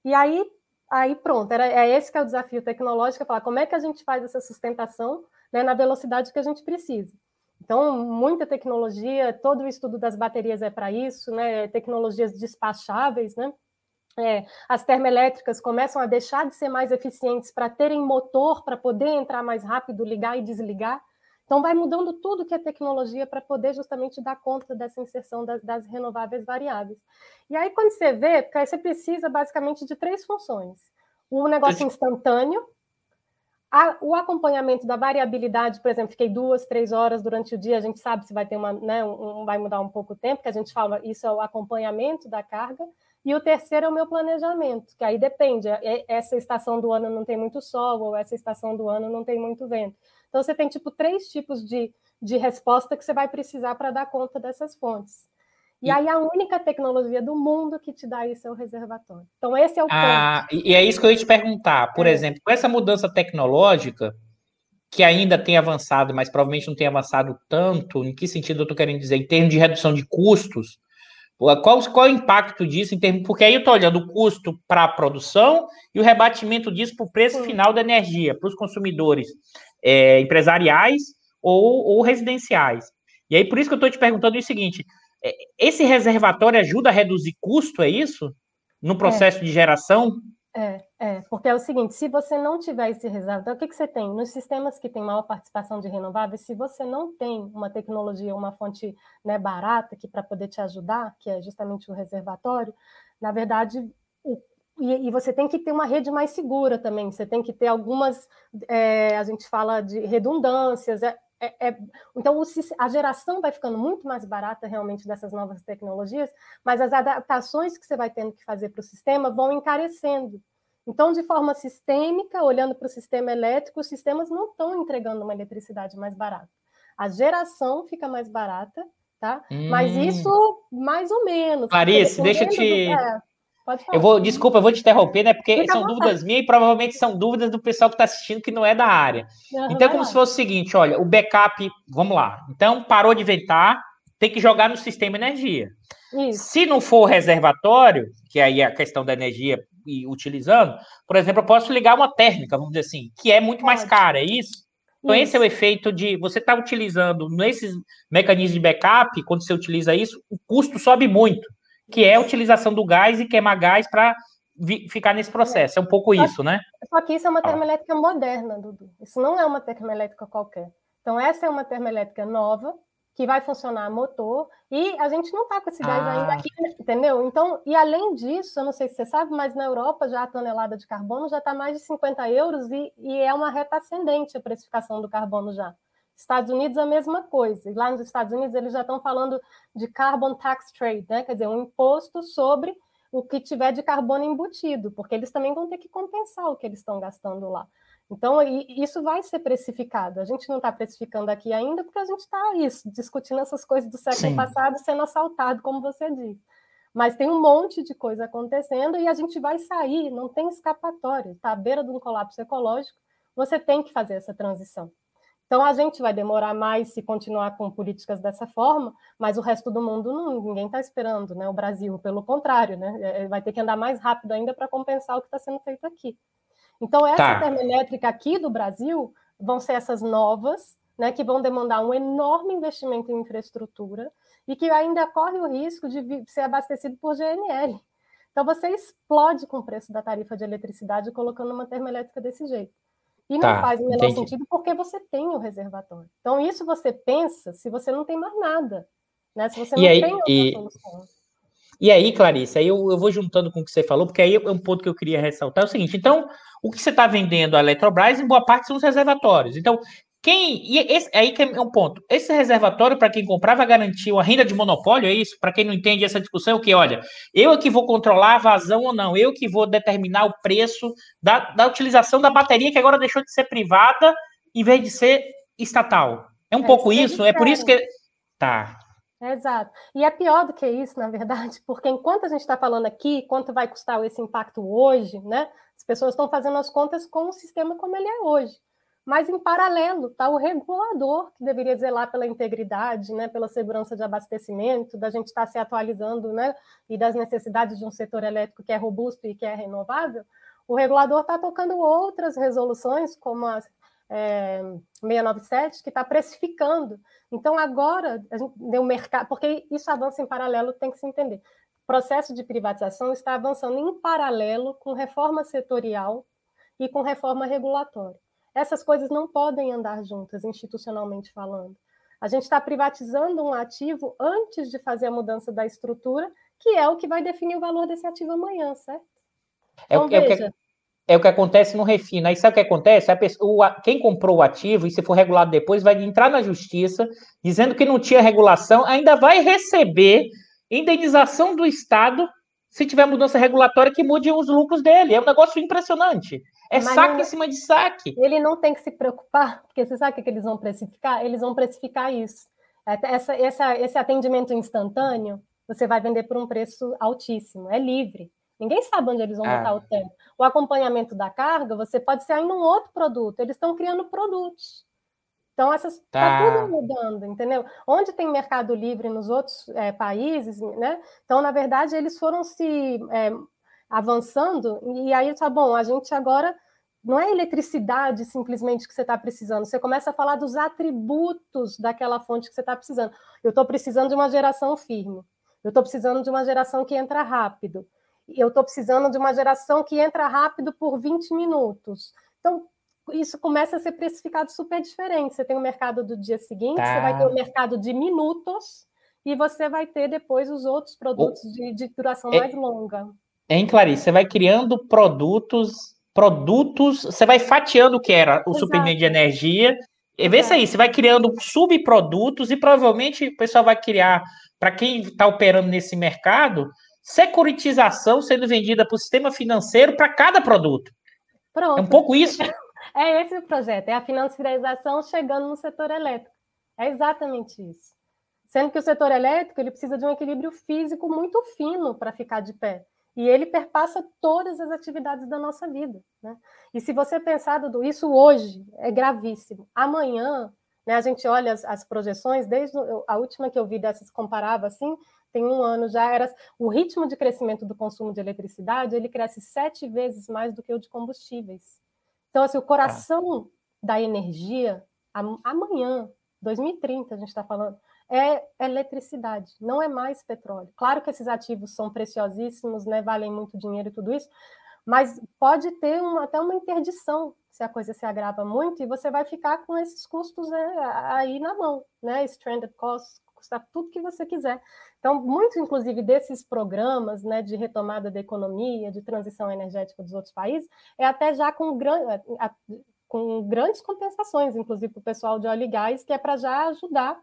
E aí, aí pronto, era, é esse que é o desafio tecnológico, é falar como é que a gente faz essa sustentação né, na velocidade que a gente precisa. Então, muita tecnologia, todo o estudo das baterias é para isso, né? Tecnologias despacháveis, né? É, as termoelétricas começam a deixar de ser mais eficientes para terem motor para poder entrar mais rápido, ligar e desligar. Então, vai mudando tudo que é tecnologia para poder justamente dar conta dessa inserção das, das, renováveis variáveis. E aí, quando você vê, porque aí você precisa basicamente de três funções: o negócio instantâneo, a, o acompanhamento da variabilidade, por exemplo, fiquei duas, três horas durante o dia, a gente sabe se vai ter uma, né, um, vai mudar um pouco o tempo, que a gente fala, isso é o acompanhamento da carga. E o terceiro é o meu planejamento, que aí depende, é, essa estação do ano não tem muito sol, ou essa estação do ano não tem muito vento. Então, você tem, tipo, três tipos de, de resposta que você vai precisar para dar conta dessas fontes. E, e, aí, a única tecnologia do mundo que te dá isso é o reservatório. Então, esse é o ah, ponto. E é isso que eu ia te perguntar. Por é. exemplo, com essa mudança tecnológica, que ainda tem avançado, mas provavelmente não tem avançado tanto, em que sentido eu estou querendo dizer? Em termos de redução de custos, qual, qual é o impacto disso em termos. Porque aí eu estou olhando o custo para a produção e o rebatimento disso para o preço Sim. final da energia, para os consumidores é, empresariais ou, ou, residenciais. E aí, por isso que eu estou te perguntando o seguinte: é, esse reservatório ajuda a reduzir custo, é isso? No processo é. de geração? É, é, porque é o seguinte: se você não tiver esse reservatório, o que, que você tem? Nos sistemas que têm maior participação de renováveis, se você não tem uma tecnologia, uma fonte né, barata que para poder te ajudar, que é justamente o reservatório, na verdade, e, e, você tem que ter uma rede mais segura também. Você tem que ter algumas, é, a gente fala de redundâncias. É, é, é então, o, a geração vai ficando muito mais barata realmente dessas novas tecnologias, mas as adaptações que você vai tendo que fazer para o sistema vão encarecendo. Então, de forma sistêmica, olhando para o sistema elétrico, os sistemas não estão entregando uma eletricidade mais barata. A geração fica mais barata, tá? Hum. Mas isso, mais ou menos. Clarice, deixa eu te. Do, é, eu vou, desculpa, eu vou te interromper, né? Porque Fica são dúvidas minhas e provavelmente são dúvidas do pessoal que está assistindo que não é da área. Uhum, então, é como se fosse o seguinte: olha, o backup, vamos lá. Então, parou de ventar, tem que jogar no sistema energia. Isso. Se não for reservatório, que aí é a questão da energia e utilizando, por exemplo, eu posso ligar uma térmica, vamos dizer assim, que é muito Pode. mais cara, é isso? Então, isso. esse é o efeito de você estar tá utilizando nesses mecanismos de backup, quando você utiliza isso, o custo sobe muito que é a utilização do gás e queimar gás para ficar nesse processo. É um pouco só, isso, né? Só que isso é uma termoelétrica moderna, Dudu. Isso não é uma termoelétrica qualquer. Então, essa é uma termoelétrica nova, que vai funcionar motor, e a gente não está com esse gás ah. ainda aqui, entendeu? Então, e além disso, eu não sei se você sabe, mas na Europa já a tonelada de carbono já está mais de 50 euros e, e é uma reta ascendente a precificação do carbono já. Estados Unidos a mesma coisa. E lá nos Estados Unidos eles já estão falando de carbon tax trade, né? Quer dizer, um imposto sobre o que tiver de carbono embutido, porque eles também vão ter que compensar o que eles estão gastando lá. Então, isso vai ser precificado. A gente não está precificando aqui ainda porque a gente está discutindo essas coisas do século Sim. passado sendo assaltado, como você disse. Mas tem um monte de coisa acontecendo e a gente vai sair, não tem escapatória. Está à beira de um colapso ecológico, você tem que fazer essa transição. Então, a gente vai demorar mais se continuar com políticas dessa forma, mas o resto do mundo não, ninguém está esperando, né? O Brasil, pelo contrário, né? É, vai ter que andar mais rápido ainda para compensar o que está sendo feito aqui. Então, essa tá. termoelétrica aqui do Brasil vão ser essas novas, né, que vão demandar um enorme investimento em infraestrutura e que ainda corre o risco de ser abastecido por GNL. Então, você explode com o preço da tarifa de eletricidade colocando uma termoelétrica desse jeito. E não tá, faz o menor entendi. sentido porque você tem o reservatório. Então, isso você pensa se você não tem mais nada. Né? Se você não aí, tem outra e... solução. E aí, Clarice, aí eu, eu, vou juntando com o que você falou, porque aí é um ponto que eu queria ressaltar. É o seguinte: então, o que você está vendendo a Eletrobras, em boa parte, são os reservatórios. Então, quem. E esse, aí que é um ponto. Esse reservatório, para quem comprar, vai garantir uma renda de monopólio, é isso? Para quem não entende essa discussão, é o que, olha, eu é que vou controlar a vazão ou não, eu que vou determinar o preço da, da utilização da bateria, que agora deixou de ser privada, em vez de ser estatal. É um é, pouco isso? É por isso que. Tá. Exato. E é pior do que isso, na verdade, porque enquanto a gente está falando aqui, quanto vai custar esse impacto hoje, né? As pessoas estão fazendo as contas com o sistema como ele é hoje. Mas, em paralelo, está o regulador, que deveria zelar pela integridade, né, pela segurança de abastecimento, da gente estar tá se atualizando né, e das necessidades de um setor elétrico que é robusto e que é renovável. O regulador está tocando outras resoluções, como a é, 697, que está precificando. Então, agora, a gente deu mercado, porque isso avança em paralelo, tem que se entender. O processo de privatização está avançando em paralelo com reforma setorial e com reforma regulatória. Essas coisas não podem andar juntas, institucionalmente falando. A gente está privatizando um ativo antes de fazer a mudança da estrutura, que é o que vai definir o valor desse ativo amanhã, certo? É, então, é, o, que, é o que acontece no refino. Aí sabe o que acontece? A pessoa, quem comprou o ativo, e se for regulado depois, vai entrar na justiça dizendo que não tinha regulação, ainda vai receber indenização do Estado se tiver mudança regulatória que mude os lucros dele. É um negócio impressionante. É Mas saque não, em cima de saque. Ele não tem que se preocupar, porque você sabe o que eles vão precificar? Eles vão precificar isso. É, essa, essa, esse atendimento instantâneo, você vai vender por um preço altíssimo, é livre. Ninguém sabe onde eles vão ah. botar o tempo. O acompanhamento da carga, você pode ser ainda um outro produto. Eles estão criando produtos. Então, essas tá. tá. tudo mudando, entendeu? Onde tem mercado livre nos outros é, países, né? Então, na verdade, eles foram se é, avançando, e aí tá bom, a gente agora não é eletricidade simplesmente que você está precisando, você começa a falar dos atributos daquela fonte que você está precisando. Eu estou precisando de uma geração firme, eu estou precisando de uma geração que entra rápido, eu estou precisando de uma geração que entra rápido por 20 minutos. Então, isso começa a ser precificado super diferente. Você tem o mercado do dia seguinte, tá. você vai ter o mercado de minutos, e você vai ter depois os outros produtos de, de, duração é... mais longa. Hein, Clarice? Você vai criando produtos, produtos, você vai fatiando o que era o suprimento de energia. E vê isso aí, você vai criando subprodutos e provavelmente o pessoal vai criar, para quem está operando nesse mercado, securitização sendo vendida para o sistema financeiro para cada produto. Pronto. É um pouco isso. É esse o projeto, é a financiarização chegando no setor elétrico. É exatamente isso. Sendo que o setor elétrico ele precisa de um equilíbrio físico muito fino para ficar de pé. E ele perpassa todas as atividades da nossa vida. Né? E se você pensar, Dudu, isso hoje é gravíssimo. Amanhã, né, a gente olha as, as projeções, desde a última que eu vi dessas comparava assim, tem um ano já, era o ritmo de crescimento do consumo de eletricidade, ele cresce sete vezes mais do que o de combustíveis. Então, assim, o coração ah. da energia, amanhã, 2030, a gente está falando, é eletricidade, não é mais petróleo. Claro que esses ativos são preciosíssimos, né, valem muito dinheiro e tudo isso, mas pode ter uma, até uma interdição se a coisa se agrava muito e você vai ficar com esses custos né, aí na mão, né? Stranded costs, custar tudo que você quiser. Então, muito, inclusive, desses programas né, de retomada da economia, de transição energética dos outros países, é até já com, gran... com grandes compensações, inclusive para o pessoal de óleo e gás, que é para já ajudar.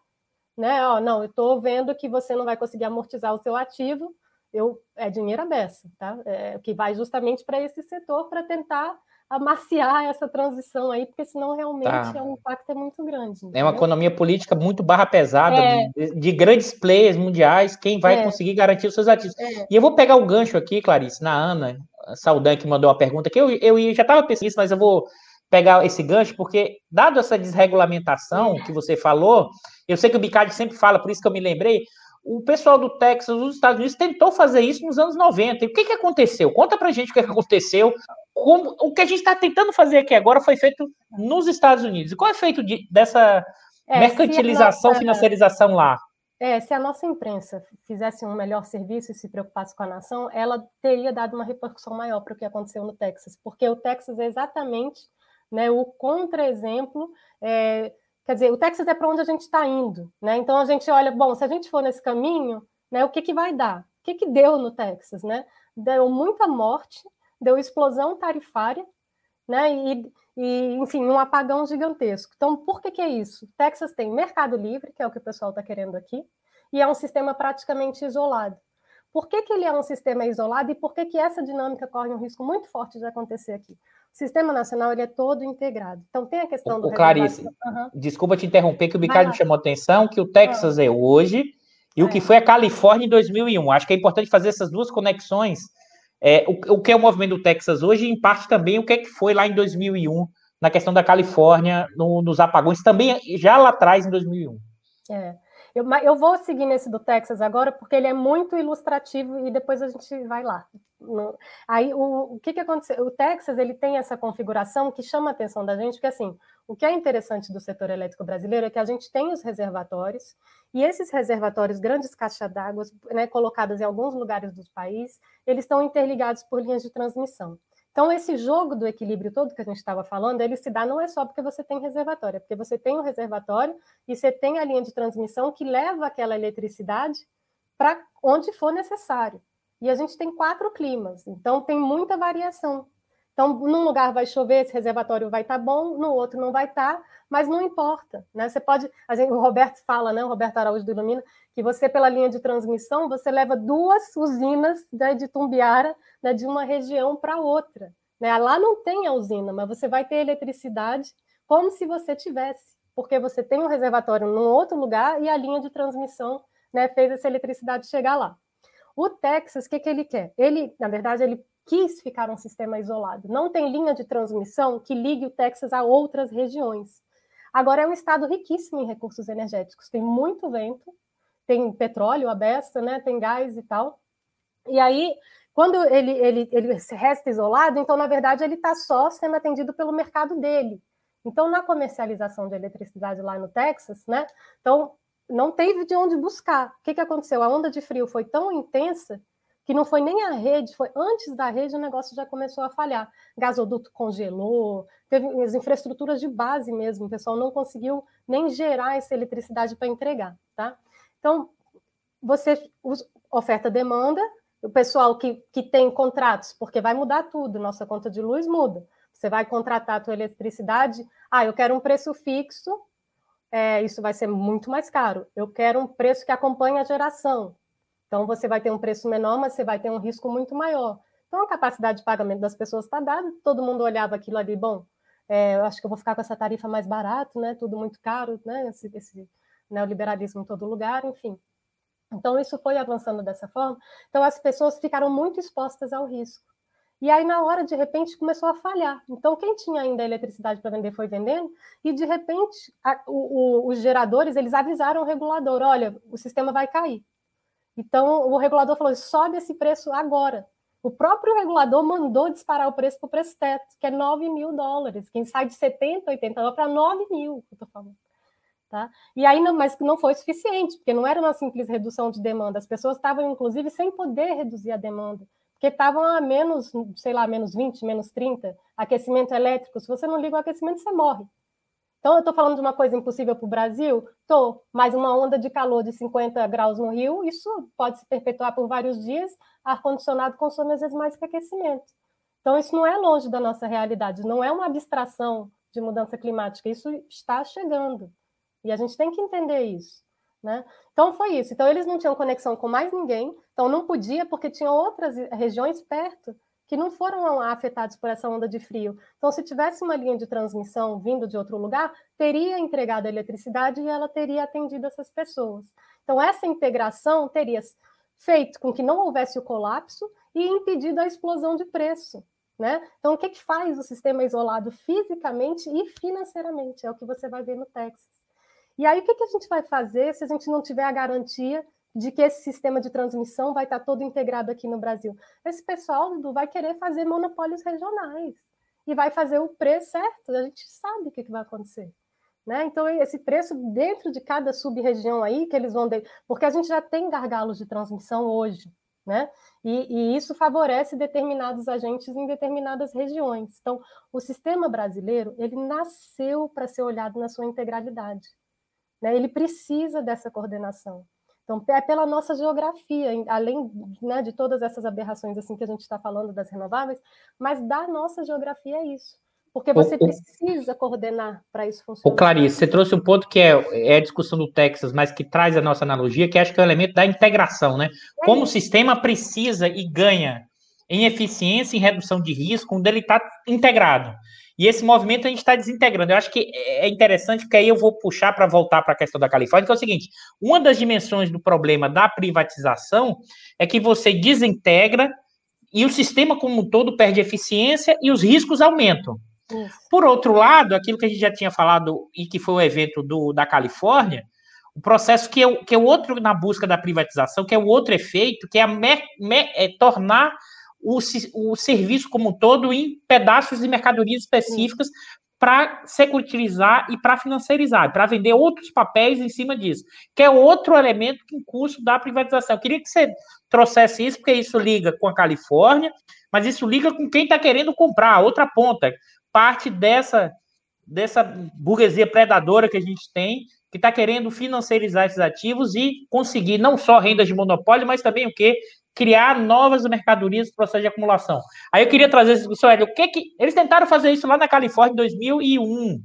Né? Ó, não, eu estou vendo que você não vai conseguir amortizar o seu ativo, eu, é dinheiro aberto, tá? É, que vai justamente para esse setor para tentar amaciar essa transição aí, porque senão realmente tá. é um impacto é muito grande. Entendeu? É uma economia política muito barra pesada, é. de, de, grandes players mundiais, quem vai é. conseguir garantir os seus ativos. É. E eu vou pegar o gancho aqui, Clarice, na Ana Saldan, que mandou a pergunta, que eu, eu já estava pensando mas eu vou pegar esse gancho, porque, dado essa desregulamentação que você falou, eu sei que o Bicard sempre fala, por isso que eu me lembrei, o pessoal do Texas, os Estados Unidos, tentou fazer isso nos anos 90. E o que, que aconteceu? Conta pra gente o que, que aconteceu. Como, o que a gente está tentando fazer aqui agora foi feito nos Estados Unidos. E qual é o efeito de, dessa é, mercantilização, nossa, financiarização lá? É, se a nossa imprensa fizesse um melhor serviço e se preocupasse com a nação, ela teria dado uma repercussão maior para o que aconteceu no Texas, porque o Texas é exatamente né, o contra-exemplo é, Quer dizer, o Texas é para onde a gente está indo, né? Então a gente olha, bom, se a gente for nesse caminho, né, o que, que vai dar? O que, que deu no Texas, né? Deu muita morte, deu explosão tarifária, né? E, e enfim, um apagão gigantesco. Então, por que, que é isso? Texas tem mercado livre, que é o que o pessoal está querendo aqui, e é um sistema praticamente isolado. Por que, que ele é um sistema isolado e por que, que essa dinâmica corre um risco muito forte de acontecer aqui? O sistema nacional ele é todo integrado. Então tem a questão do. O Clarice, uhum. desculpa te interromper, que o Ricardo chamou a atenção que o Texas é, é hoje e é. o que foi a Califórnia em 2001. Acho que é importante fazer essas duas conexões. É, o, o que é o movimento do Texas hoje, e em parte também o que, é que foi lá em 2001, na questão da Califórnia, no, nos apagões, também já lá atrás, em 2001. É. Eu, eu, vou seguir nesse do Texas agora, porque ele é muito ilustrativo e depois a gente vai lá. Aí, o, o que, que aconteceu? O Texas ele tem essa configuração que chama a atenção da gente, porque assim, o que é interessante do setor elétrico brasileiro é que a gente tem os reservatórios, e esses reservatórios, grandes caixas d'água, né, colocadas em alguns lugares do país, eles estão interligados por linhas de transmissão. Então, esse jogo do equilíbrio todo que a gente estava falando, ele se dá não é só porque você tem reservatório, é porque você tem o um reservatório e você tem a linha de transmissão que leva aquela eletricidade para onde for necessário. E a gente tem quatro climas, então tem muita variação. Então, num lugar vai chover, esse reservatório vai estar tá bom, no outro não vai estar, tá, mas não importa, né? Você pode, gente, o Roberto fala, né? O Roberto Araújo do Ilumina, que você pela linha de transmissão você leva duas usinas né, de Tumbiara, né, de uma região para outra. Né? Lá não tem a usina, mas você vai ter eletricidade como se você tivesse, porque você tem um reservatório num outro lugar e a linha de transmissão né, fez essa eletricidade chegar lá. O Texas, o que, que ele quer? Ele, na verdade, ele quis ficar um sistema isolado. Não tem linha de transmissão que ligue o Texas a outras regiões. Agora é um estado riquíssimo em recursos energéticos. Tem muito vento, tem petróleo, a besta, né? Tem gás e tal. E aí, quando ele, ele, ele resta isolado, então, na verdade, ele está só sendo atendido pelo mercado dele. Então, na comercialização de eletricidade lá no Texas, né? Então, não teve de onde buscar. O que, que aconteceu? A onda de frio foi tão intensa que não foi nem a rede, foi antes da rede o negócio já começou a falhar. Gasoduto congelou, teve as infraestruturas de base mesmo, o pessoal não conseguiu nem gerar essa eletricidade para entregar, tá? Então, você oferta demanda, o pessoal que, que tem contratos, porque vai mudar tudo, nossa conta de luz muda. Você vai contratar a tua eletricidade, ah, eu quero um preço fixo, é, isso vai ser muito mais caro. Eu quero um preço que acompanhe a geração. Então, você vai ter um preço menor, mas você vai ter um risco muito maior. Então, a capacidade de pagamento das pessoas está dada, todo mundo olhava aquilo ali, bom, é, eu acho que eu vou ficar com essa tarifa mais barato, né? Tudo muito caro, né? Esse, esse neoliberalismo em todo lugar, enfim. Então, isso foi avançando dessa forma. Então, as pessoas ficaram muito expostas ao risco. E aí, na hora, de repente, começou a falhar. Então, quem tinha ainda eletricidade para vender foi vendendo, e de repente, a, o, o, os geradores eles avisaram o regulador: olha, o sistema vai cair. Então, o regulador falou: sobe esse preço agora. O próprio regulador mandou disparar o preço para o preço teto, que é 9 mil dólares. Quem sai de 70, 80 para 9 mil, eu estou falando. Tá? E aí, não, mas não foi suficiente, porque não era uma simples redução de demanda. As pessoas estavam, inclusive, sem poder reduzir a demanda, porque estavam a menos, sei lá, menos 20, menos 30, aquecimento elétrico. Se você não liga o aquecimento, você morre. Então, eu estou falando de uma coisa impossível para o Brasil? Estou, mas uma onda de calor de 50 graus no Rio, isso pode se perpetuar por vários dias. Ar-condicionado consome às vezes mais que aquecimento. Então, isso não é longe da nossa realidade, não é uma abstração de mudança climática, isso está chegando. E a gente tem que entender isso. Né? Então, foi isso. Então, eles não tinham conexão com mais ninguém, então não podia, porque tinham outras regiões perto que não foram afetados por essa onda de frio. Então, se tivesse uma linha de transmissão vindo de outro lugar, teria entregado a eletricidade e ela teria atendido essas pessoas. Então, essa integração teria feito com que não houvesse o colapso e impedido a explosão de preço. Né? Então, o que, que faz o sistema isolado fisicamente e financeiramente? É o que você vai ver no Texas. E aí, o que, que a gente vai fazer se a gente não tiver a garantia de que esse sistema de transmissão vai estar todo integrado aqui no Brasil. Esse pessoal vai querer fazer monopólios regionais e vai fazer o preço certo. A gente sabe o que, vai acontecer. Né? Então, esse preço dentro de cada sub-região aí que eles vão. De... Porque a gente já tem gargalos de transmissão hoje. Né? E, e, isso favorece determinados agentes em determinadas regiões. Então, o sistema brasileiro ele nasceu para ser olhado na sua integralidade. Né? Ele precisa dessa coordenação. Então, é pela nossa geografia, além né, de todas essas aberrações assim que a gente está falando das renováveis, mas da nossa geografia é isso. Porque você o, precisa coordenar para isso funcionar. O Clarice, você trouxe um ponto que é, é, a discussão do Texas, mas que traz a nossa analogia, que acho que é o elemento da integração, né? É Como isso. o sistema precisa e ganha em eficiência e redução de risco quando ele está integrado. E esse movimento a gente está desintegrando. Eu acho que é interessante, porque aí eu vou puxar para voltar para a questão da Califórnia, que é o seguinte: uma das dimensões do problema da privatização é que você desintegra e o sistema como um todo perde eficiência e os riscos aumentam. Isso. Por outro lado, aquilo que a gente já tinha falado e que foi o evento do, da Califórnia, o processo que é, que é o outro na busca da privatização, que é o outro efeito, que é, me, me, é tornar o, o serviço como um todo em pedaços de mercadorias específicas para securitizar e para financiarizar, para vender outros papéis em cima disso, que é outro elemento que curso da privatização. Eu queria que você trouxesse isso, porque isso liga com a Califórnia, mas isso liga com quem está querendo comprar, outra ponta, parte dessa, dessa burguesia predadora que a gente tem, que está querendo financiarizar esses ativos e conseguir não só rendas de monopólio, mas também o quê? Criar novas mercadorias no processo de acumulação. Aí eu queria trazer essa discussão, o que que eles tentaram fazer isso lá na Califórnia em 2001,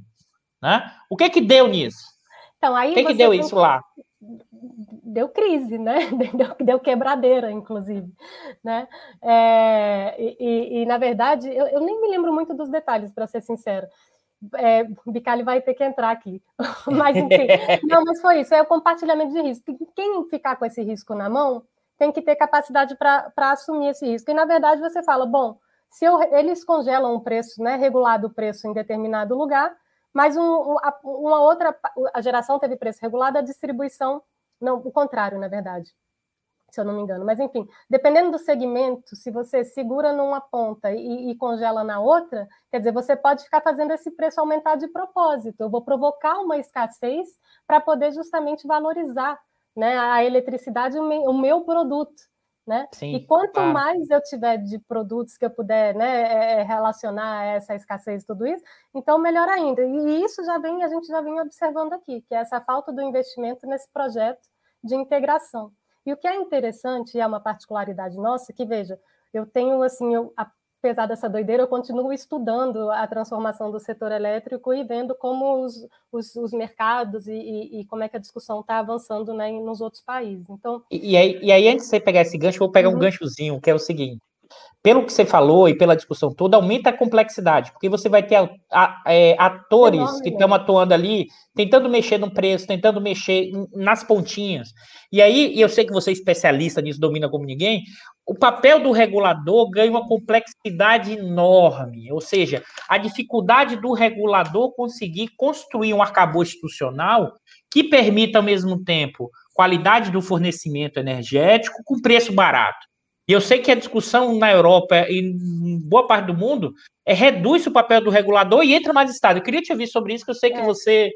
né? O que que deu nisso? Então aí o que que deu isso lá? Deu crise, né? Deu, deu quebradeira, inclusive, né? É, e, e, na verdade eu, eu, nem me lembro muito dos detalhes, para ser sincero. É, Bicali vai ter que entrar aqui. mas enfim, não, mas foi isso, é o compartilhamento de risco. Quem ficar com esse risco na mão tem que ter capacidade para assumir esse risco. E, na verdade, você fala, bom, se eu, eles congelam o preço, né, regulado o preço em determinado lugar, mas um, uma outra, a geração teve preço regulado, a distribuição, não, o contrário, na verdade, se eu não me engano. Mas, enfim, dependendo do segmento, se você segura numa ponta e, e congela na outra, quer dizer, você pode ficar fazendo esse preço aumentar de propósito. Eu vou provocar uma escassez para poder justamente valorizar né, a eletricidade, o meu produto. Né? Sim, e quanto mais eu tiver de produtos que eu puder né, é, é, relacionar a essa escassez e tudo isso, então melhor ainda. E isso já vem, a gente já vem observando aqui, que é essa falta do investimento nesse projeto de integração. E o que é interessante, e é uma particularidade nossa, que veja, eu tenho assim, eu, apesar dessa doideira, eu continuo estudando a transformação do setor elétrico e vendo como os, os, os mercados e, e, e, como é que a discussão está avançando né, nos outros países. Então, e, e, aí, e aí, antes de você pegar esse gancho, eu vou pegar uhum. um ganchozinho, que é o seguinte pelo que você falou e pela discussão toda, aumenta a complexidade, porque você vai ter a, a, é, atores que estão atuando ali, tentando mexer no preço, tentando mexer nas pontinhas. E aí, e eu sei que você é especialista nisso, domina como ninguém, o papel do regulador ganha uma complexidade enorme, ou seja, a dificuldade do regulador conseguir construir um arcabouço institucional que permita, ao mesmo tempo, qualidade do fornecimento energético com preço barato. E eu sei que a discussão na Europa e em boa parte do mundo é reduz o papel do regulador e entra mais Estado. Eu queria te ouvir sobre isso, que eu sei que é. você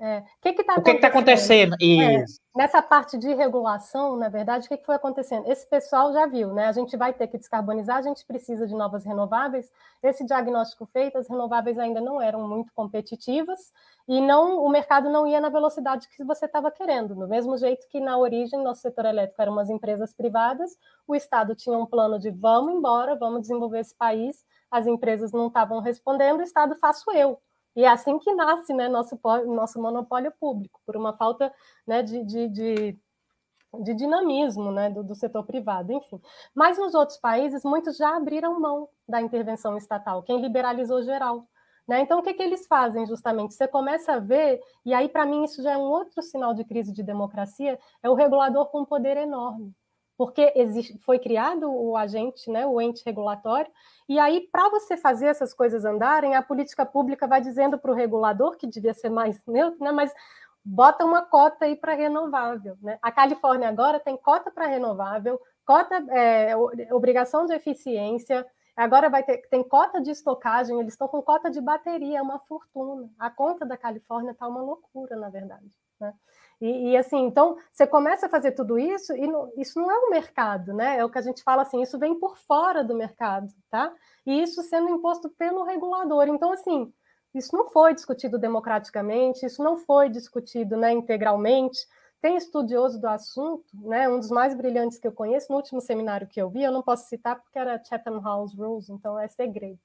É. Que que tá o que está acontecendo? É, nessa parte de regulação, na verdade, o que, que foi acontecendo? Esse pessoal já viu, né? A gente vai ter que descarbonizar, a gente precisa de novas renováveis. Esse diagnóstico feito, as renováveis ainda não eram muito competitivas e não o mercado não ia na velocidade que você estava querendo. Do mesmo jeito que na origem nosso setor elétrico eram umas empresas privadas, o Estado tinha um plano de vamos embora, vamos desenvolver esse país. As empresas não estavam respondendo, o Estado faço eu e é assim que nasce né, nosso, nosso monopólio público, por uma falta né, de, de, de, de dinamismo né, do, do, setor privado, enfim. Mas nos outros países, muitos já abriram mão da intervenção estatal, quem liberalizou geral. Né? Então, o que, que eles fazem justamente? Você começa a ver, e aí, para mim, isso já é um outro sinal de crise de democracia, é o regulador com um poder enorme porque existe, foi criado o agente, né, o ente regulatório, e aí, para você fazer essas coisas andarem, a política pública vai dizendo para o regulador, que devia ser mais neutro, né, mas bota uma cota aí para renovável. Né? A Califórnia agora tem cota para renovável, cota, é, obrigação de eficiência, agora vai ter, tem cota de estocagem, eles estão com cota de bateria, é uma fortuna. A conta da Califórnia está uma loucura, na verdade. Né? E, e, assim, então você começa a fazer tudo isso e não, isso não é o mercado, né? É o que a gente fala assim, isso vem por fora do mercado, tá? E isso sendo imposto pelo regulador. Então, assim, isso não foi discutido democraticamente, isso não foi discutido né, integralmente. Tem estudioso do assunto, né, um dos mais brilhantes que eu conheço, no último seminário que eu vi, eu não posso citar porque era Chatham House Rules, então é segredo.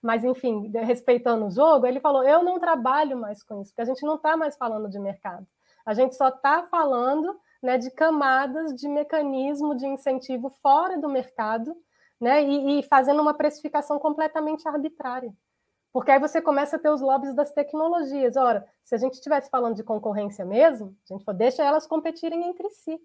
Mas, enfim, respeitando o jogo, ele falou: eu não trabalho mais com isso, porque a gente não está mais falando de mercado. A gente só está falando né, de camadas de mecanismo de incentivo fora do mercado né, e, e fazendo uma precificação completamente arbitrária. Porque aí você começa a ter os lobbies das tecnologias. Ora, se a gente estivesse falando de concorrência mesmo, a gente deixa elas competirem entre si.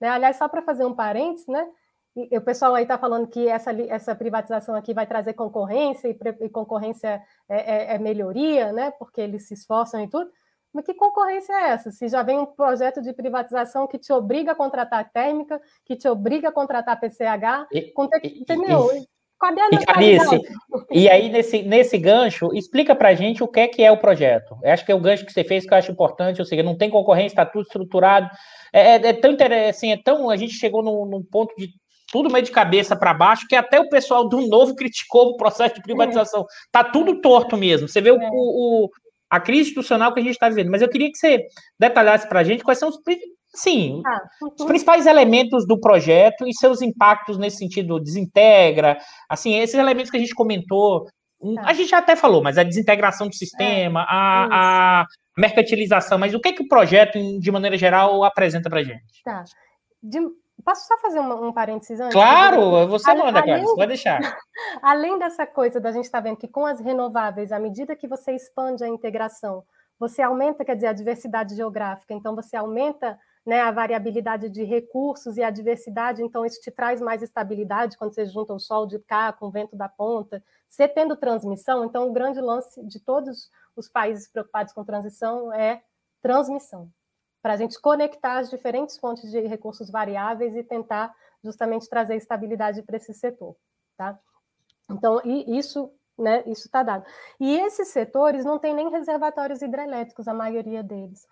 Né? Aliás, só para fazer um parênteses, né? E, o pessoal aí está falando que essa, essa privatização aqui vai trazer concorrência e, e concorrência é, é, é, melhoria, né? Porque eles se esforçam e tudo. Mas que concorrência é essa? Se já vem um projeto de privatização que te obriga a contratar térmica, que te obriga a contratar PCH, e, entendeu? E, Cadê a e, Carice, e aí, nesse, nesse gancho, explica para gente o que é que é o projeto. Eu acho que é o gancho que você fez que eu acho importante, ou seja, não tem concorrência, está tudo estruturado. É, é, é tão interessante, assim, é tão. A gente chegou num, num ponto de tudo meio de cabeça para baixo, que até o pessoal do Novo criticou o processo de privatização. Está tudo torto mesmo. Você vê o, é. o, a crise institucional que a gente está vivendo. Mas eu queria que você detalhasse para a gente quais são os, sim, ah, os principais elementos do projeto e seus impactos nesse sentido, desintegra, assim, esses elementos que a gente comentou, tá. a gente já até falou, mas a desintegração do sistema, é, a, a, mercantilização, mas o que, que o projeto, de maneira geral, apresenta para a gente? Tá. De, Posso só fazer um, um parênteses antes? Claro, você manda, cara, você vai deixar. Além dessa coisa da gente estar tá vendo que com as renováveis, à medida que você expande a integração, você aumenta, quer dizer, a diversidade geográfica, então você aumenta né, a variabilidade de recursos e a diversidade, então isso te traz mais estabilidade quando você junta o sol de cá com o vento da ponta. Você tendo transmissão, então o grande lance de todos os países preocupados com transição é transmissão para a gente conectar as diferentes fontes de recursos variáveis e tentar justamente trazer estabilidade para esse setor, tá? Então, isso, né, isso está dado. E esses setores não têm nem reservatórios hidrelétricos, a maioria deles.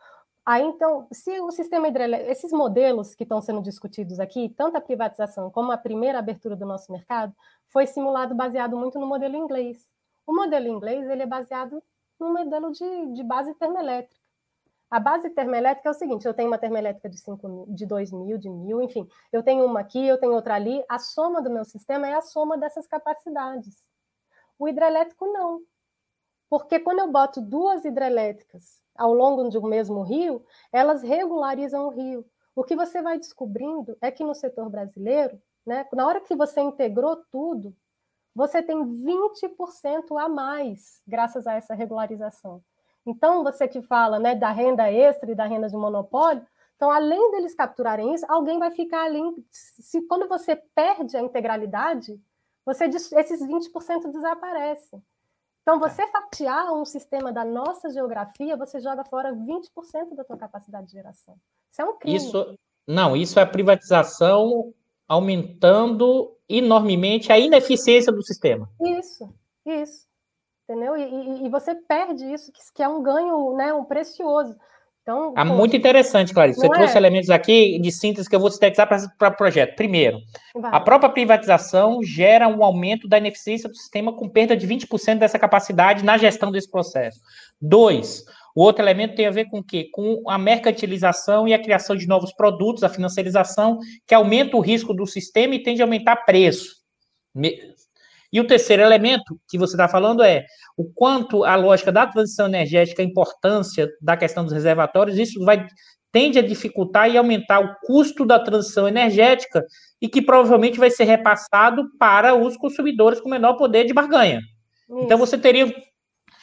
Aí, então, se o sistema hidrelétrico, esses modelos que estão sendo discutidos aqui, tanto a privatização como a primeira abertura do nosso mercado, foi simulado baseado muito no modelo inglês. O modelo inglês ele é baseado no modelo de, de base termoelétrica. A base termoelétrica é o seguinte: eu tenho uma termoelétrica de, 5 mil, de 2 mil, de mil, enfim, eu tenho uma aqui, eu tenho outra ali. A soma do meu sistema é a soma dessas capacidades. O hidrelétrico não. Porque quando eu boto duas hidrelétricas ao longo de um mesmo rio, elas regularizam o rio. O que você vai descobrindo é que no setor brasileiro, né, na hora que você integrou tudo, você tem 20% a mais graças a essa regularização. Então, você que fala né, da renda extra e da renda de monopólio, então, além deles capturarem isso, alguém vai ficar além. Se, quando você perde a integralidade, você, esses 20% desaparecem. Então, você fatiar um sistema da nossa geografia, você joga fora 20% da tua capacidade de geração. Isso é um crime. Isso, não, isso é privatização aumentando enormemente a ineficiência do sistema. Isso, isso entendeu? E, e, e, você perde isso, que, que é um ganho, né, um precioso. Então, ah, muito interessante, Clarice. Você é? trouxe elementos aqui de síntese que eu vou sintetizar para o projeto. Primeiro, Vai. a própria privatização gera um aumento da ineficiência do sistema com perda de 20% dessa capacidade na gestão desse processo. Dois, o outro elemento tem a ver com o quê? Com a mercantilização e a criação de novos produtos, a financiarização, que aumenta o risco do sistema e tende a aumentar preço. E o terceiro elemento que você está falando é o quanto a lógica da transição energética, a importância da questão dos reservatórios, isso vai tende a dificultar e aumentar o custo da transição energética e que provavelmente vai ser repassado para os consumidores com menor poder de barganha. Isso. Então você teria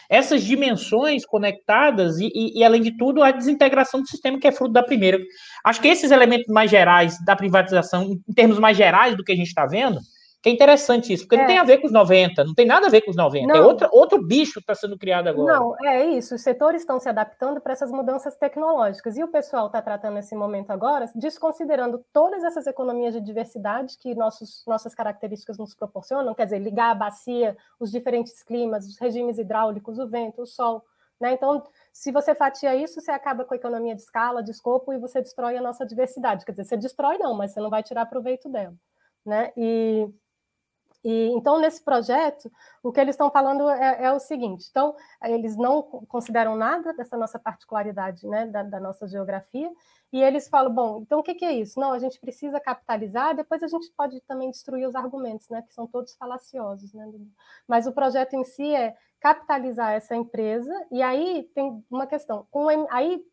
essas dimensões conectadas e, e, e, além de tudo, a desintegração do sistema que é fruto da primeira. Acho que esses elementos mais gerais da privatização, em termos mais gerais do que a gente está vendo, que é interessante isso, porque é. não tem a ver com os 90, não tem nada a ver com os 90. É não. É outra, outro bicho que está sendo criado agora. Não, é isso. Os setores estão se adaptando para essas mudanças tecnológicas. E o pessoal está tratando esse momento agora, desconsiderando todas essas economias de diversidade que nossos, nossas características nos proporcionam, quer dizer, ligar a bacia, os diferentes climas, os regimes hidráulicos, o vento, o sol. Né? Então, se você fatia isso, você acaba com a economia de escala, de escopo, e você destrói a nossa diversidade. Quer dizer, você destrói não, mas você não vai tirar proveito dela. Né? E e, então, nesse projeto, o que eles estão falando é, é, o seguinte: então, eles não consideram nada dessa nossa particularidade, né, da, da, nossa geografia, e eles falam: bom, então o que, que, é isso? Não, a gente precisa capitalizar, depois a gente pode também destruir os argumentos, né, que são todos falaciosos. Né? Mas o projeto em si é capitalizar essa empresa, e aí tem uma questão: com, aí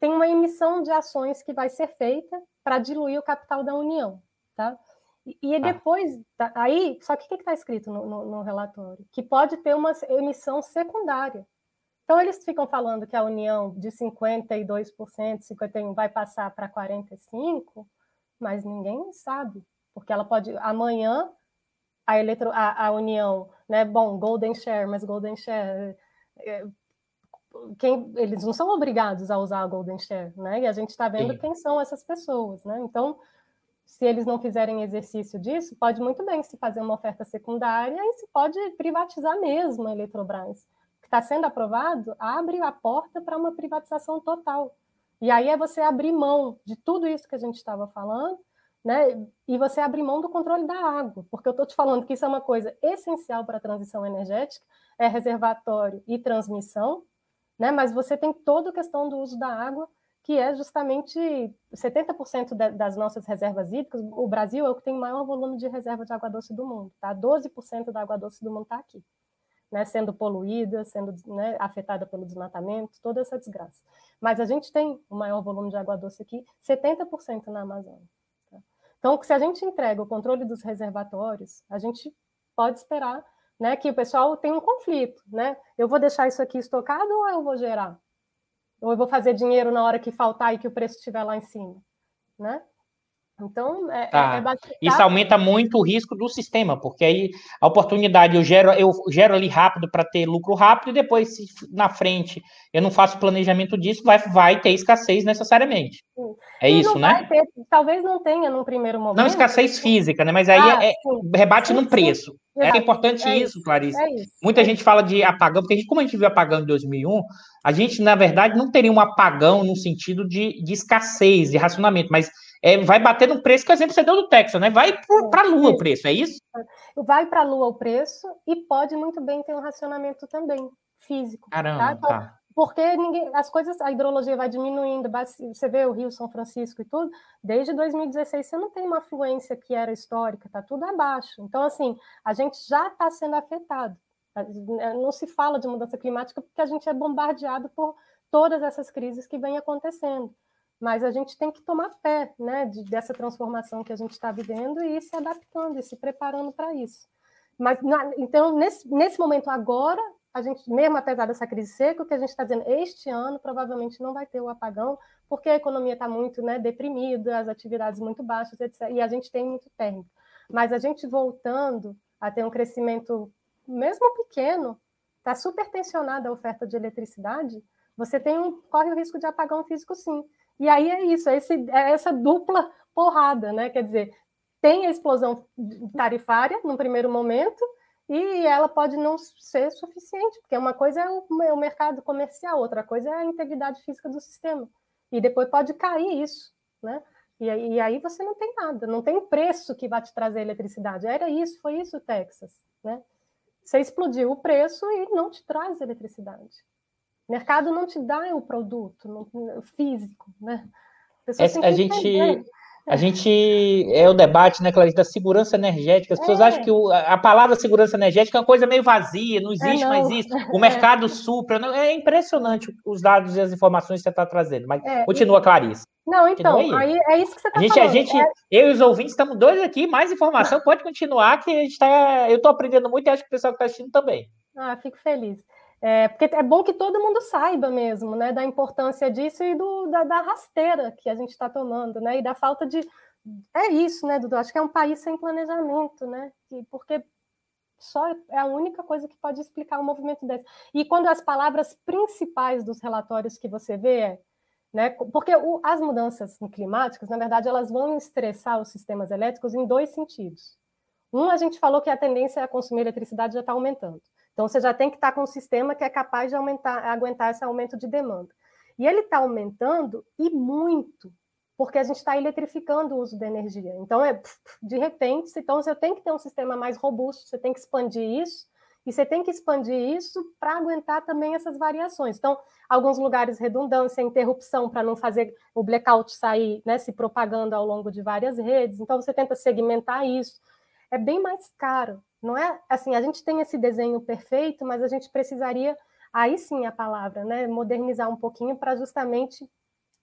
tem uma emissão de ações que vai ser feita para diluir o capital da União. Tá? E, ah. depois, aí, só que o que está escrito no, no, no, relatório? Que pode ter uma emissão secundária. Então, eles ficam falando que a união de 52%, 51% vai passar para 45%, mas ninguém sabe, porque ela pode, amanhã, a, eletro, a, a união, né, bom, Golden Share, mas Golden Share, é, quem, eles não são obrigados a usar a Golden Share, né, e a gente está vendo Sim. quem são essas pessoas, né, então se eles não fizerem exercício disso, pode muito bem se fazer uma oferta secundária e se pode privatizar mesmo a Eletrobras. O que está sendo aprovado abre a porta para uma privatização total. E aí é você abrir mão de tudo isso que a gente estava falando, né? E você abrir mão do controle da água, porque eu estou te falando que isso é uma coisa essencial para a transição energética, é reservatório e transmissão, né? Mas você tem toda a questão do uso da água que é justamente 70% das nossas reservas hídricas. O Brasil é o que tem o maior volume de reserva de água doce do mundo, tá? 12% da água doce do mundo está aqui, né? Sendo poluída, sendo né, afetada pelo desmatamento, toda essa desgraça. Mas a gente tem o maior volume de água doce aqui, 70% na Amazônia. Tá? Então, se a gente entrega o controle dos reservatórios, a gente pode esperar né, que o pessoal tenha um conflito, né? Eu vou deixar isso aqui estocado ou eu vou gerar? Ou eu vou fazer dinheiro na hora que faltar e que o preço estiver lá em cima, né? Então, é, tá. é Isso aumenta muito o risco do sistema, porque aí a oportunidade eu gero, eu gero ali rápido para ter lucro rápido, e depois, se na frente eu não faço planejamento disso, vai, vai ter escassez necessariamente. Sim. É e isso, né? Ter, talvez não tenha no primeiro momento. Não escassez física, né? Mas aí ah, é, é rebate sim, no preço. Sim. É importante é isso, Clarice. É isso. Muita gente fala de apagão, porque a gente, como a gente viu apagão em 2001, a gente, na verdade, não teria um apagão no sentido de, de escassez, de racionamento, mas é, vai bater no preço que, exemplo, você deu do Texas, né? Vai para a lua o preço, é isso? Vai para a lua o preço e pode muito bem ter um racionamento também físico. Caramba, tá? tá. Porque ninguém, as coisas, a hidrologia vai diminuindo, você vê o Rio São Francisco e tudo, desde 2016 você não tem uma fluência que era histórica, tá tudo abaixo. Então, assim, a gente já está sendo afetado. Não se fala de mudança climática porque a gente é bombardeado por todas essas crises que vêm acontecendo mas a gente tem que tomar pé né, de, dessa transformação que a gente está vivendo e ir se adaptando e se preparando para isso. Mas, na, então, nesse, nesse momento agora, a gente, mesmo apesar dessa crise seca, o que a gente está dizendo, este ano provavelmente não vai ter o apagão, porque a economia está muito né, deprimida, as atividades muito baixas, etc. E a gente tem muito térmico. Mas a gente voltando a ter um crescimento, mesmo pequeno, está super tensionada a oferta de eletricidade, você tem um, corre o risco de apagão físico sim. E aí é isso, é, esse, é essa dupla porrada, né? Quer dizer, tem a explosão tarifária no primeiro momento, e ela pode não ser suficiente, porque uma coisa é o, é o mercado comercial, outra coisa é a integridade física do sistema. E depois pode cair isso, né? E, e aí você não tem nada, não tem preço que vai te trazer eletricidade. Era isso, foi isso, Texas, né? Você explodiu o preço e não te traz eletricidade. O mercado não te dá o produto não, físico, né? A, a gente a gente é o debate, né, Clarice, da segurança energética. As pessoas é. acham que o, a palavra segurança energética é uma coisa meio vazia, não existe é, não. mais isso. O mercado supra, não, é impressionante os dados e as informações que você está trazendo. Mas é, continua, Clarice. Não, então, aí. aí. é isso que você está falando. A gente, é. eu e os ouvintes estamos dois aqui, mais informação, pode continuar, que a gente tá, eu estou aprendendo muito e acho que o pessoal que está assistindo também. Ah, fico feliz. É, porque é bom que todo mundo saiba mesmo, né, da importância disso e do, da, da rasteira que a gente está tomando, né, e da falta de. É isso, né, Dudu? Acho que é um país sem planejamento, né, e porque só é a única coisa que pode explicar um movimento desse. E quando as palavras principais dos relatórios que você vê é, né, porque o, as mudanças climáticas, na verdade, elas vão estressar os sistemas elétricos em dois sentidos. Um, a gente falou que a tendência a consumir eletricidade já está aumentando. Então, você já tem que estar com um sistema que é capaz de aumentar, aguentar esse aumento de demanda. E ele está aumentando e muito, porque a gente está eletrificando o uso da energia. Então, é de repente, então você tem que ter um sistema mais robusto, você tem que expandir isso, e você tem que expandir isso para aguentar também essas variações. Então, alguns lugares redundância, interrupção para não fazer o blackout sair, né, se propagando ao longo de várias redes. Então, você tenta segmentar isso. É bem mais caro. Não é assim, a gente tem esse desenho perfeito, mas a gente precisaria, aí sim a palavra, né, modernizar um pouquinho para justamente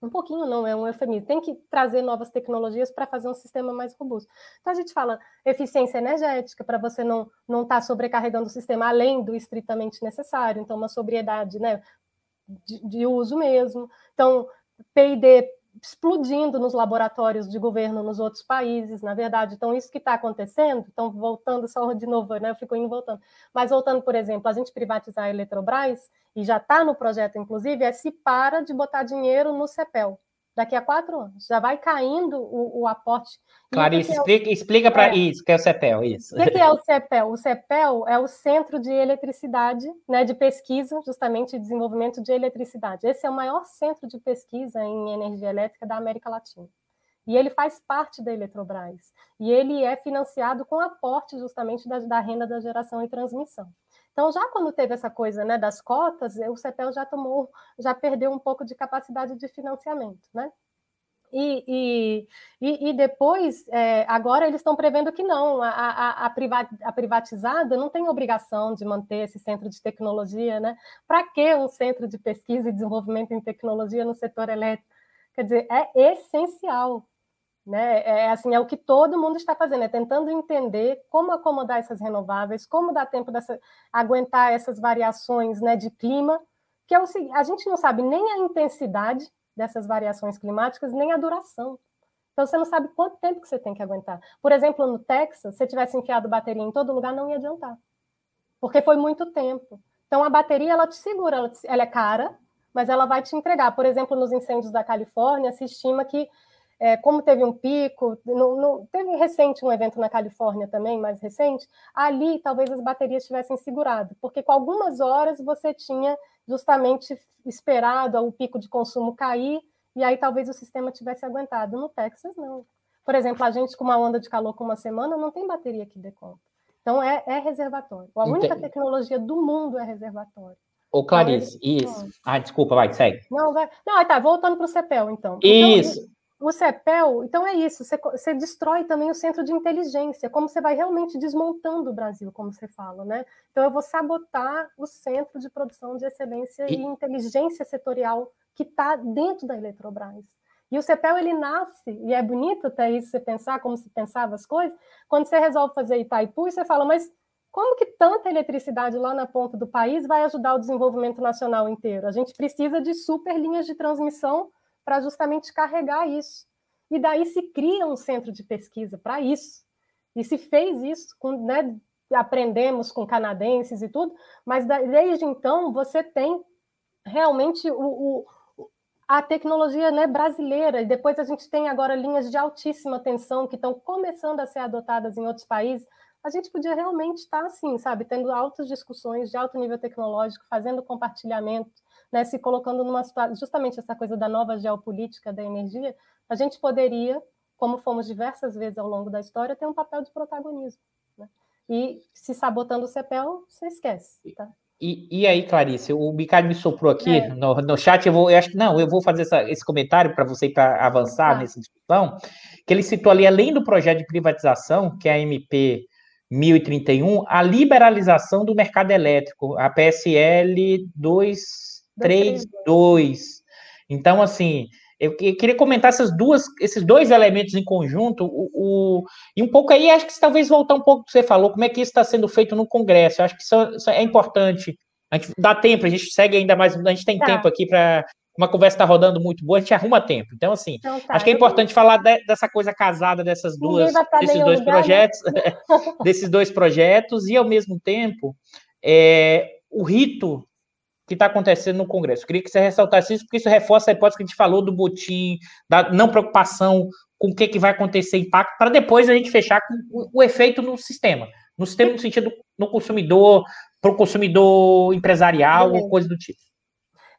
um pouquinho não, é um eufemismo. Tem que trazer novas tecnologias para fazer um sistema mais robusto. Então, a gente fala eficiência energética, para você não estar não tá sobrecarregando o sistema além do estritamente necessário. Então, uma sobriedade né, de, de uso mesmo. Então, PD explodindo nos laboratórios de governo nos outros países, na verdade. Então, isso que está acontecendo, então, voltando só de novo, né? Eu fico indo voltando. Mas voltando, por exemplo, a gente privatizar a Eletrobras, e já está no projeto, inclusive, é se para de botar dinheiro no CEPEL daqui a quatro anos. Já vai caindo o, o aporte. Clarice, explica, é o... explica para é. isso, que é o CEPEL, isso. O que é o CEPEL? O CEPEL é o Centro de Eletricidade, né, de pesquisa, justamente de desenvolvimento de eletricidade. Esse é o maior centro de pesquisa em energia elétrica da América Latina. E ele faz parte da Eletrobras. E ele é financiado com aporte justamente da, da renda da geração e transmissão. Então, já quando teve essa coisa né, das cotas, o CEPEL já tomou, já perdeu um pouco de capacidade de financiamento, né? E, e, e depois, é, agora eles estão prevendo que não, a, a, a, privatizada não tem obrigação de manter esse centro de tecnologia, né? Para que um centro de pesquisa e desenvolvimento em tecnologia no setor elétrico? Quer dizer, é essencial né? É assim, é o que todo mundo está fazendo, é tentando entender como acomodar essas renováveis, como dar tempo dessa aguentar essas variações, né, de clima, que é o a gente não sabe nem a intensidade dessas variações climáticas, nem a duração. Então você não sabe quanto tempo que você tem que aguentar. Por exemplo, no Texas, se tivesse enfiado bateria em todo lugar, não ia adiantar. Porque foi muito tempo. Então a bateria ela te segura, ela, te, ela é cara, mas ela vai te entregar. Por exemplo, nos incêndios da Califórnia, se estima que é, como teve um pico, teve recente um evento na Califórnia também, mais recente, ali talvez as baterias tivessem segurado, porque com algumas horas você tinha justamente esperado o pico de consumo cair, e aí talvez o sistema tivesse aguentado. No Texas, não. Por exemplo, a gente com uma onda de calor com uma semana não tem bateria que dê conta. Então é, é reservatório. A única Entendi. tecnologia do mundo é reservatório. Ô, Clarice, então, isso. Ah, desculpa, vai, segue. Não, vai. Não, tá, voltando para o CEPEL, então. Isso. Então, o CEPEL, então é isso, você, você, destrói também o centro de inteligência, como você vai realmente desmontando o Brasil, como você fala, né? Então eu vou sabotar o centro de produção de excelência e, e inteligência setorial que está dentro da Eletrobras. E o CEPEL, ele nasce, e é bonito até isso você pensar como se pensava as coisas, quando você resolve fazer Itaipu, você fala, mas como que tanta eletricidade lá na ponta do país vai ajudar o desenvolvimento nacional inteiro? A gente precisa de super linhas de transmissão para justamente carregar isso. E daí se cria um centro de pesquisa para isso. E se fez isso, com, né, aprendemos com canadenses e tudo, mas desde então você tem realmente o, o a tecnologia né, brasileira, e depois a gente tem agora linhas de altíssima tensão que estão começando a ser adotadas em outros países. a gente podia realmente estar assim, sabe, tendo altas discussões de alto nível tecnológico, fazendo compartilhamento, né, se colocando numa situação, justamente essa coisa da nova geopolítica da energia, a gente poderia, como fomos diversas vezes ao longo da história, ter um papel de protagonismo. Né? E se sabotando o CEPEL, você esquece. Tá? E, e aí, Clarice, o Bicalho me soprou aqui é. no, no chat, eu vou, eu acho que não, eu vou fazer essa, esse comentário para você para avançar ah. nessa discussão, que ele citou ali, além do projeto de privatização, que é a MP 1031, a liberalização do mercado elétrico, a PSL 232. Então, assim, eu queria comentar essas duas, esses dois elementos em conjunto, o, o, e um pouco aí, acho que talvez voltar um pouco do que você falou, como é que isso está sendo feito no Congresso. Eu acho que isso, isso, é importante. A gente dá tempo, a gente segue ainda mais, a gente tem tá. tempo aqui para. Uma conversa está rodando muito boa, a gente arruma tempo. Então, assim, então, tá, acho que é importante falar de, dessa coisa casada dessas duas, desses dois lugar, projetos, né? desses dois projetos, e ao mesmo tempo, é, o rito que está acontecendo no Congresso. Eu queria que você ressaltasse isso, porque isso reforça a hipótese que a gente falou do botim, da não preocupação com o que, que vai acontecer, impacto, para depois a gente fechar com o, o, efeito no sistema. No sistema, no sentido no consumidor, para o consumidor empresarial, ou coisa do tipo.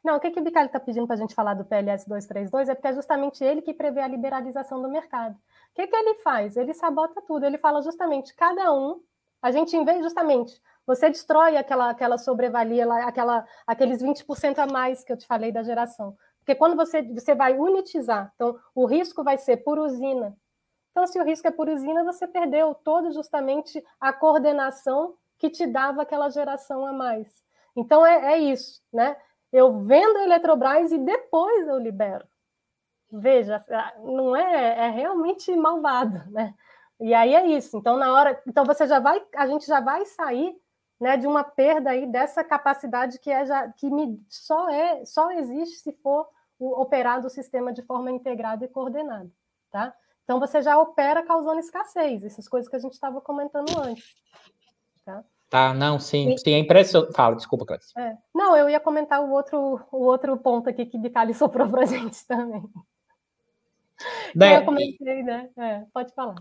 Não, o que, que o Bicalho está pedindo para a gente falar do PLS 232 é porque é justamente ele que prevê a liberalização do mercado. O que, que ele faz? Ele sabota tudo, ele fala justamente cada um, a gente, em vez justamente você destrói aquela, aquela sobrevalia, aquela, aqueles 20% a mais que eu te falei da geração. Porque quando você, você vai unitizar, então o risco vai ser por usina. Então, se o risco é por usina, você perdeu todo justamente a coordenação que te dava aquela geração a mais. Então, é, é isso, né? Eu vendo a Eletrobras e depois eu libero. Veja, não é, é realmente malvado, né? E aí é isso. Então, na hora, então você já vai, a gente já vai sair né, de uma perda aí dessa capacidade que é já que me, só é só existe se for operado o sistema de forma integrada e coordenada, tá? Então você já opera causando escassez, essas coisas que a gente estava comentando antes, tá? Tá, não, sim, e, sim, é impressionante. Fala, desculpa, Cláudia. É, não, eu ia comentar o outro, o outro ponto aqui que Bicali soprou para a gente também. Né, eu comecei, né? É, pode falar.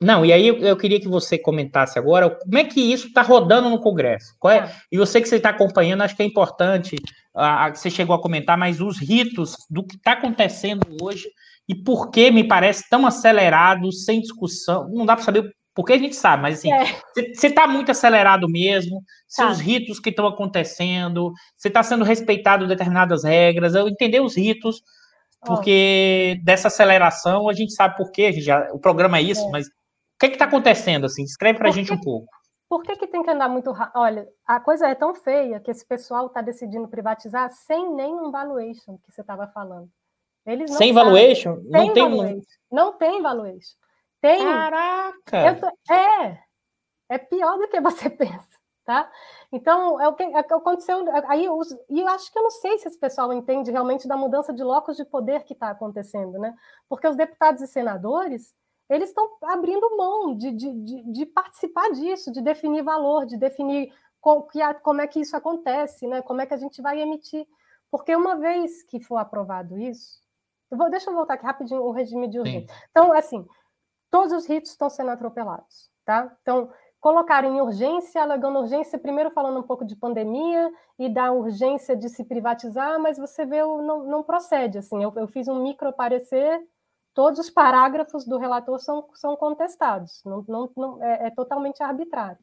Não, e aí eu, eu, queria que você comentasse agora como é que isso está rodando no Congresso. É, é. E você que você está acompanhando, acho que é importante, ah, você chegou a comentar, mas os ritos do que está acontecendo hoje e por que me parece tão acelerado, sem discussão. Não dá para saber por que a gente sabe, mas assim, é. você está muito acelerado mesmo, se tá. os ritos que estão acontecendo, você está sendo respeitado determinadas regras, eu entender os ritos, porque oh. dessa aceleração a gente sabe por quê, já, o programa é isso, é. mas que está acontecendo assim? Descreve para a gente um pouco. Por que, que tem que andar muito rápido? Olha, a coisa é tão feia que esse pessoal está decidindo privatizar sem nenhum valuation que você estava falando. Eles sem valuation? Não tem, tem valuation. Não tem valuation. Tem. Caraca! Tô... É. É pior do que você pensa, tá? Então, é o que, é o que aconteceu. Aí, os, e eu acho que eu não sei se esse pessoal entende realmente da mudança de locos de poder que está acontecendo, né? Porque os deputados e senadores eles estão abrindo mão de, de, de, de, participar disso, de definir valor, de definir como, como é que isso acontece, né? como é que a gente vai emitir. Porque uma vez que for aprovado isso, eu vou, deixa eu voltar aqui rapidinho o regime de urgência. Sim. Então, assim, todos os ritos estão sendo atropelados, tá? Então, colocaram em urgência, alegando urgência, primeiro falando um pouco de pandemia e da urgência de se privatizar, mas você vê, não, não procede, assim, eu, eu fiz um micro parecer todos os parágrafos do relator são, são contestados, não, não, não é, é, totalmente arbitrário.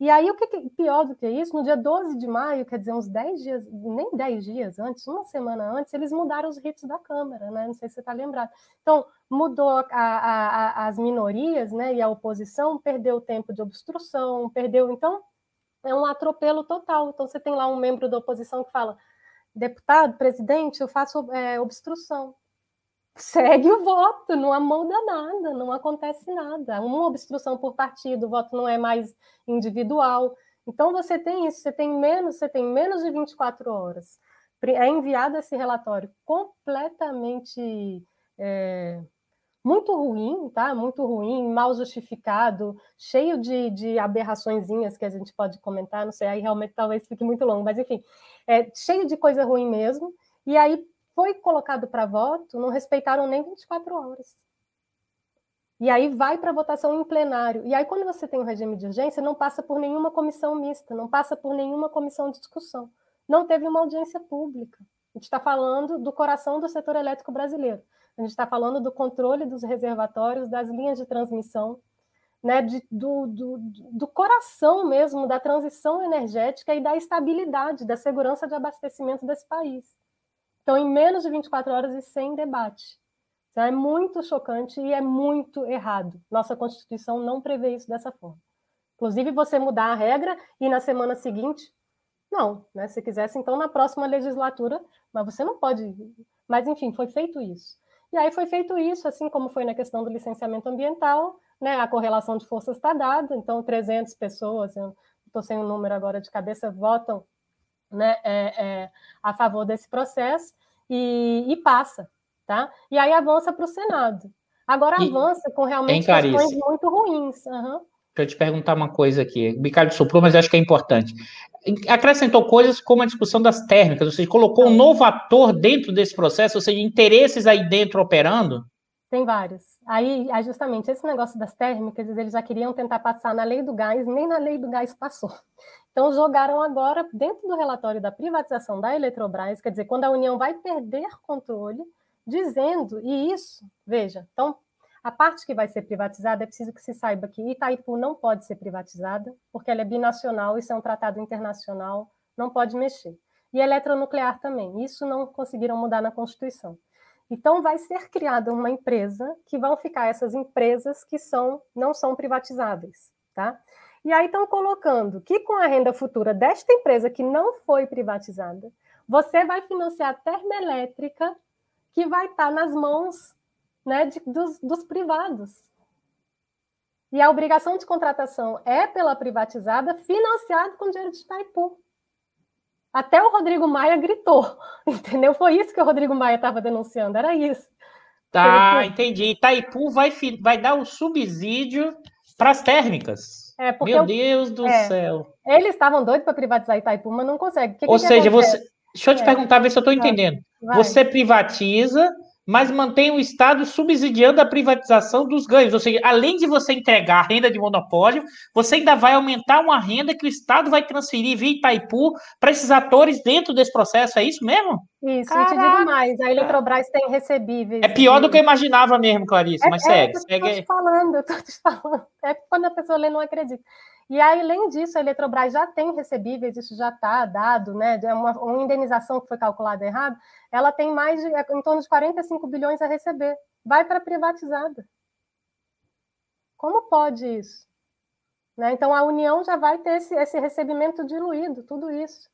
E aí, o que, que pior do que isso, no dia 12 de maio, quer dizer, uns 10 dias, nem 10 dias antes, uma semana antes, eles mudaram os ritos da Câmara, né? Não sei se você está lembrado. Então, mudou a, a, a, as minorias, né? E a oposição perdeu o tempo de obstrução, perdeu. Então, é um atropelo total. Então, você tem lá um membro da oposição que fala: deputado, presidente, eu faço é, obstrução segue o voto, não muda nada, não acontece nada. Uma obstrução por partido, o voto não é mais individual. Então você tem isso, você tem menos, você tem menos de 24 horas. É enviado esse relatório completamente é, muito ruim, tá? Muito ruim, mal justificado, cheio de, de aberraçõezinhas que a gente pode comentar, não sei, aí realmente talvez fique muito longo, mas enfim, é cheio de coisa ruim mesmo. E aí foi colocado para voto, não respeitaram nem 24 horas. E aí vai para votação em plenário. E aí, quando você tem um regime de urgência, não passa por nenhuma comissão mista, não passa por nenhuma comissão de discussão. Não teve uma audiência pública. A gente está falando do coração do setor elétrico brasileiro. A gente está falando do controle dos reservatórios, das linhas de transmissão, né, de, do, do, do, coração mesmo da transição energética e da estabilidade, da segurança de abastecimento desse país. Então, em menos de 24 horas e sem debate. Então, é muito chocante e é muito errado. Nossa Constituição não prevê isso dessa forma. Inclusive, você mudar a regra e na semana seguinte, não, né? Se quisesse, então, na próxima legislatura, mas você não pode. Mas, enfim, foi feito isso. E aí foi feito isso, assim como foi na questão do licenciamento ambiental, né, a correlação de forças está dada, então 300 pessoas, estou sem o número agora de cabeça, votam né, é, é, a favor desse processo e, e, passa, tá? E aí avança para o Senado. Agora e, avança com realmente questões muito ruins. Uhum. Deixa eu te perguntar uma coisa aqui. O Ricardo soprou, mas acho que é importante. Acrescentou coisas como a discussão das térmicas, ou seja, colocou um novo ator dentro desse processo, ou seja, interesses aí dentro operando? Tem vários. Aí, justamente, esse negócio das térmicas, eles já queriam tentar passar na lei do gás, nem na lei do gás passou. Então, jogaram agora, dentro do relatório da privatização da Eletrobras, quer dizer, quando a União vai perder controle, dizendo, e isso, veja, então, a parte que vai ser privatizada, é preciso que se saiba que Itaipu não pode ser privatizada, porque ela é binacional, isso é um tratado internacional, não pode mexer. E eletronuclear também, isso não conseguiram mudar na Constituição. Então vai ser criada uma empresa que vão ficar essas empresas que são não são privatizáveis, tá? E aí estão colocando que com a renda futura desta empresa que não foi privatizada, você vai financiar a termoelétrica que vai estar nas mãos né, de, dos, dos privados. E a obrigação de contratação é pela privatizada, financiado com dinheiro de Itaipu. Até o Rodrigo Maia gritou, entendeu? Foi isso que o Rodrigo Maia estava denunciando, era isso. Tá, entendi. Itaipu vai, vai dar um subsídio para as térmicas. É, Meu Deus do é, céu. Eles estavam doidos para privatizar Itaipu, mas não conseguem. Ou que seja, você. Deixa eu te é. perguntar, ver se eu estou entendendo. Vai. Você privatiza, mas mantém o Estado subsidiando a privatização dos ganhos. Ou seja, além de você entregar a renda de monopólio, você ainda vai aumentar uma renda que o Estado vai transferir via Itaipu para esses atores dentro desse processo. É isso mesmo? Isso, Caraca. eu te digo mais. A Eletrobras tem recebíveis. É pior do que eu imaginava mesmo, Clarice, é, mas é, segue. Eu estou te falando, eu estou te falando. É quando a pessoa lê, não acredita. E aí, além disso, a Eletrobras já tem recebíveis, isso já está dado, né? É uma, uma, indenização que foi calculada errado, ela tem mais de em torno de 45 bilhões a receber. Vai para privatizada. Como pode isso? Né? Então a União já vai ter esse, esse recebimento diluído, tudo isso.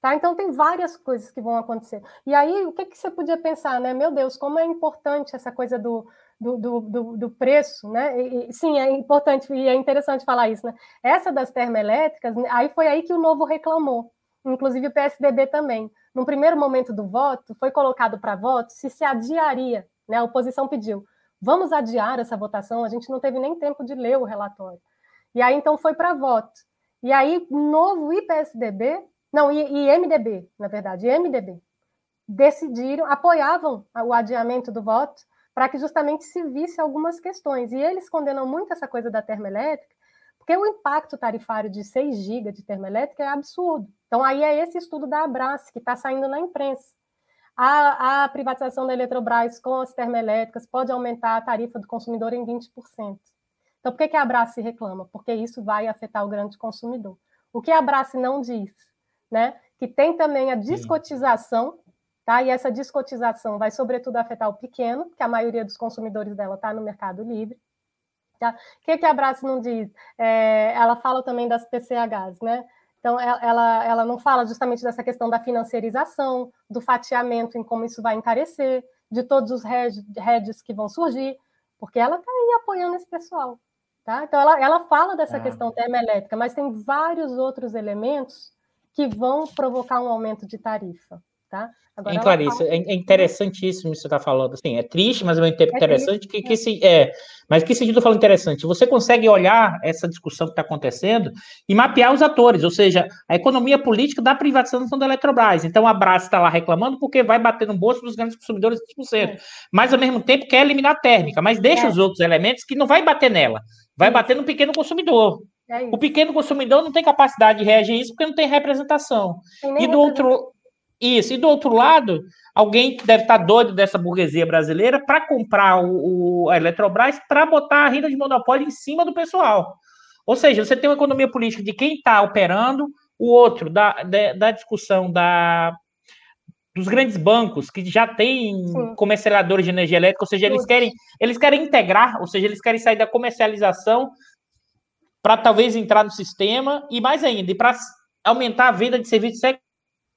Tá? Então tem várias coisas que vão acontecer. E aí, o que, que você podia pensar, né? Meu Deus, como é importante essa coisa do, do, do, do, preço, né? E, sim, é importante e é interessante falar isso, né? Essa das termoelétricas, aí foi aí que o Novo reclamou, inclusive o PSDB também. No primeiro momento do voto, foi colocado para voto se se adiaria, né? A oposição pediu, vamos adiar essa votação, a gente não teve nem tempo de ler o relatório. E aí então foi para voto. E aí Novo e PSDB, não, e, e MDB, na verdade, MDB, decidiram, apoiavam o adiamento do voto para que justamente se visse algumas questões. E eles condenam muito essa coisa da termoelétrica, porque o impacto tarifário de 6 GB de termoelétrica é absurdo. Então, aí é esse estudo da Abras que está saindo na imprensa. A, a, privatização da Eletrobras com as termoelétricas pode aumentar a tarifa do consumidor em 20%. Então, por que, que a Abras se reclama? Porque isso vai afetar o grande consumidor. O que a Abras não diz? Né? Que tem também a descotização Tá? E essa descotização vai, sobretudo, afetar o pequeno, porque a maioria dos consumidores dela está no mercado livre. Tá? O que, que a Abraço não diz? É, ela fala também das PCHs, né? Então, ela, ela não fala justamente dessa questão da financiarização, do fatiamento em como isso vai encarecer, de todos os redes que vão surgir, porque ela está aí apoiando esse pessoal. Tá? Então, ela, ela fala dessa ah. questão termoelétrica, mas tem vários outros elementos que vão provocar um aumento de tarifa. Tá? Agora em Clarice, fala... é, é interessantíssimo isso que você está falando. Assim, é triste, mas é muito interessante. É que, que se, é, mas que sentido eu falo interessante? Você consegue olhar essa discussão que está acontecendo e mapear os atores, ou seja, a economia política da privatização da Eletrobras. Então a Brás está lá reclamando porque vai bater no bolso dos grandes consumidores 5%. É. Mas ao mesmo tempo quer eliminar a térmica, mas deixa é. os outros elementos que não vai bater nela, vai bater no pequeno consumidor. É o pequeno consumidor não tem capacidade de reagir a isso porque não tem representação. Tem e do outro isso, e do outro lado, alguém que deve estar doido dessa burguesia brasileira para comprar o, o, a Eletrobras para botar a renda de monopólio em cima do pessoal. Ou seja, você tem uma economia política de quem está operando, o outro da, da, da, discussão da, dos grandes bancos que já têm comercializadores de energia elétrica, ou seja, eles querem, eles querem integrar, ou seja, eles querem sair da comercialização para talvez entrar no sistema e mais ainda, para aumentar a venda de serviços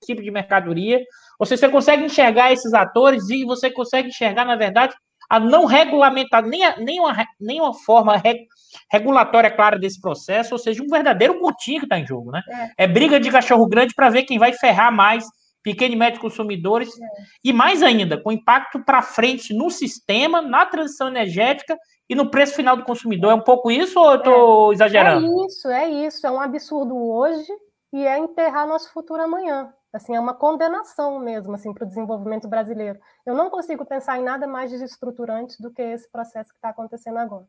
tipo de mercadoria. Ou seja, você consegue enxergar esses atores e você consegue enxergar, na verdade, a não regulamentar nem, a, nem, uma, nem uma forma re, regulatória clara desse processo, ou seja, um verdadeiro motim que está em jogo, né? É. é. briga de cachorro grande para ver quem vai ferrar mais pequeno e médio consumidores, é. e mais ainda, com impacto para frente no sistema, na transição energética e no preço final do consumidor. É um pouco isso ou eu estou é. exagerando? É isso, é isso. É um absurdo hoje e é enterrar nosso futuro amanhã. Assim, é uma condenação mesmo assim, para o desenvolvimento brasileiro. Eu não consigo pensar em nada mais desestruturante do que esse processo que está acontecendo agora.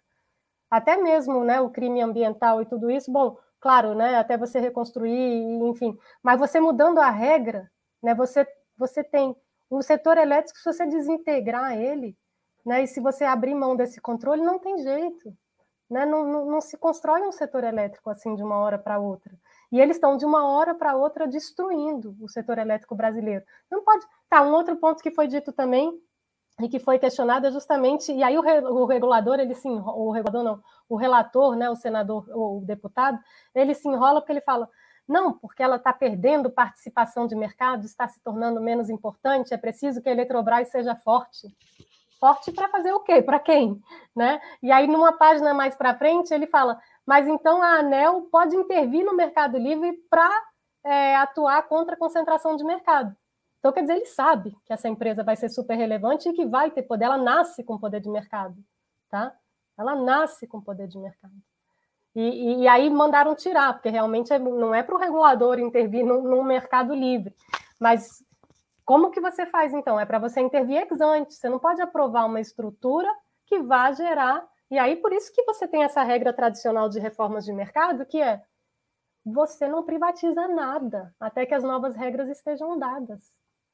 Até mesmo né, o crime ambiental e tudo isso, bom, claro, né, até você reconstruir, enfim, mas você mudando a regra, né, você, você tem o setor elétrico, se você desintegrar ele, né, e se você abrir mão desse controle, não tem jeito. Né, não, não, não se constrói um setor elétrico assim de uma hora para outra. E eles estão de uma hora para outra destruindo o setor elétrico brasileiro. Não pode. Tá, um outro ponto que foi dito também e que foi questionado é justamente, e aí o, re, o regulador, ele sim, o regulador não, o relator, né, o senador, o deputado, ele se enrola porque ele fala, não, porque ela está perdendo participação de mercado, está se tornando menos importante, é preciso que a Eletrobras seja forte. Forte para fazer o quê? Para quem? Né? E aí, numa página mais para frente, ele fala: mas então a ANEL pode intervir no Mercado Livre para é, atuar contra a concentração de mercado. Então, quer dizer, ele sabe que essa empresa vai ser super relevante e que vai ter poder, ela nasce com poder de mercado, tá? Ela nasce com poder de mercado. E, e, aí mandaram tirar, porque realmente é, não é para o regulador intervir no, no, mercado livre. Mas como que você faz, então? É para você intervir ex ante. Você não pode aprovar uma estrutura que vá gerar e aí, por isso que você tem essa regra tradicional de reformas de mercado, que é você não privatiza nada até que as novas regras estejam dadas,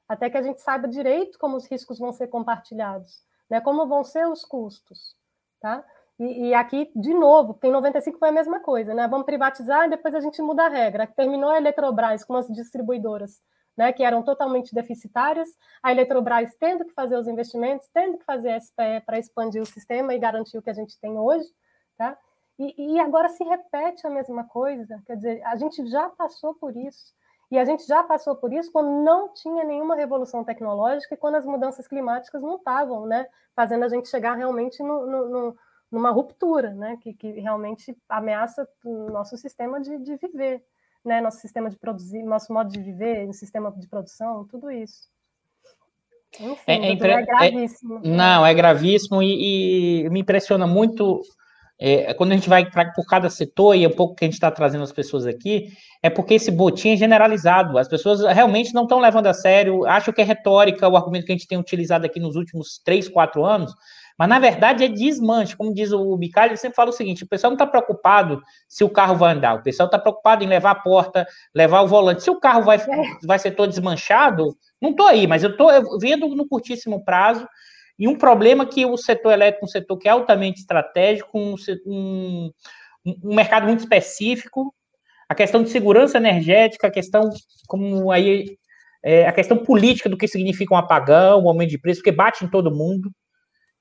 até que a gente saiba direito como os riscos vão ser compartilhados, né? como vão ser os custos. Tá? E, e aqui, de novo, tem 95 foi a mesma coisa, né? Vamos privatizar e depois a gente muda a regra. Terminou a Eletrobras com as distribuidoras né, que eram totalmente deficitárias, a Eletrobras tendo que fazer os investimentos, tendo que fazer SPE para expandir o sistema e garantir o que a gente tem hoje, tá? E, e, agora se repete a mesma coisa, quer dizer, a gente já passou por isso. E a gente já passou por isso quando não tinha nenhuma revolução tecnológica e quando as mudanças climáticas não estavam, né, fazendo a gente chegar realmente no, no, no, numa ruptura, né, que, que realmente ameaça o nosso sistema de, de viver né, nosso sistema de produzir, nosso modo de viver, o sistema de produção, tudo isso. Enfim, é, é, é, é gravíssimo. É, não, é gravíssimo e, e me impressiona muito é, quando a gente vai pra, por cada setor, e é um pouco que a gente está trazendo as pessoas aqui, é porque esse botim é generalizado. As pessoas realmente não estão levando a sério, acham que é retórica o argumento que a gente tem utilizado aqui nos últimos três, quatro anos, mas na verdade é desmanche, como diz o Bicalho, ele sempre fala o seguinte: o pessoal não está preocupado se o carro vai andar, o pessoal está preocupado em levar a porta, levar o volante. Se o carro vai, vai ser todo desmanchado, não estou aí, mas eu estou vendo no curtíssimo prazo. E um problema que o setor elétrico, um setor que é altamente estratégico, um, um, um mercado muito específico, a questão de segurança energética, a questão como aí é, a questão política do que significa um apagão, um aumento de preço, porque bate em todo mundo.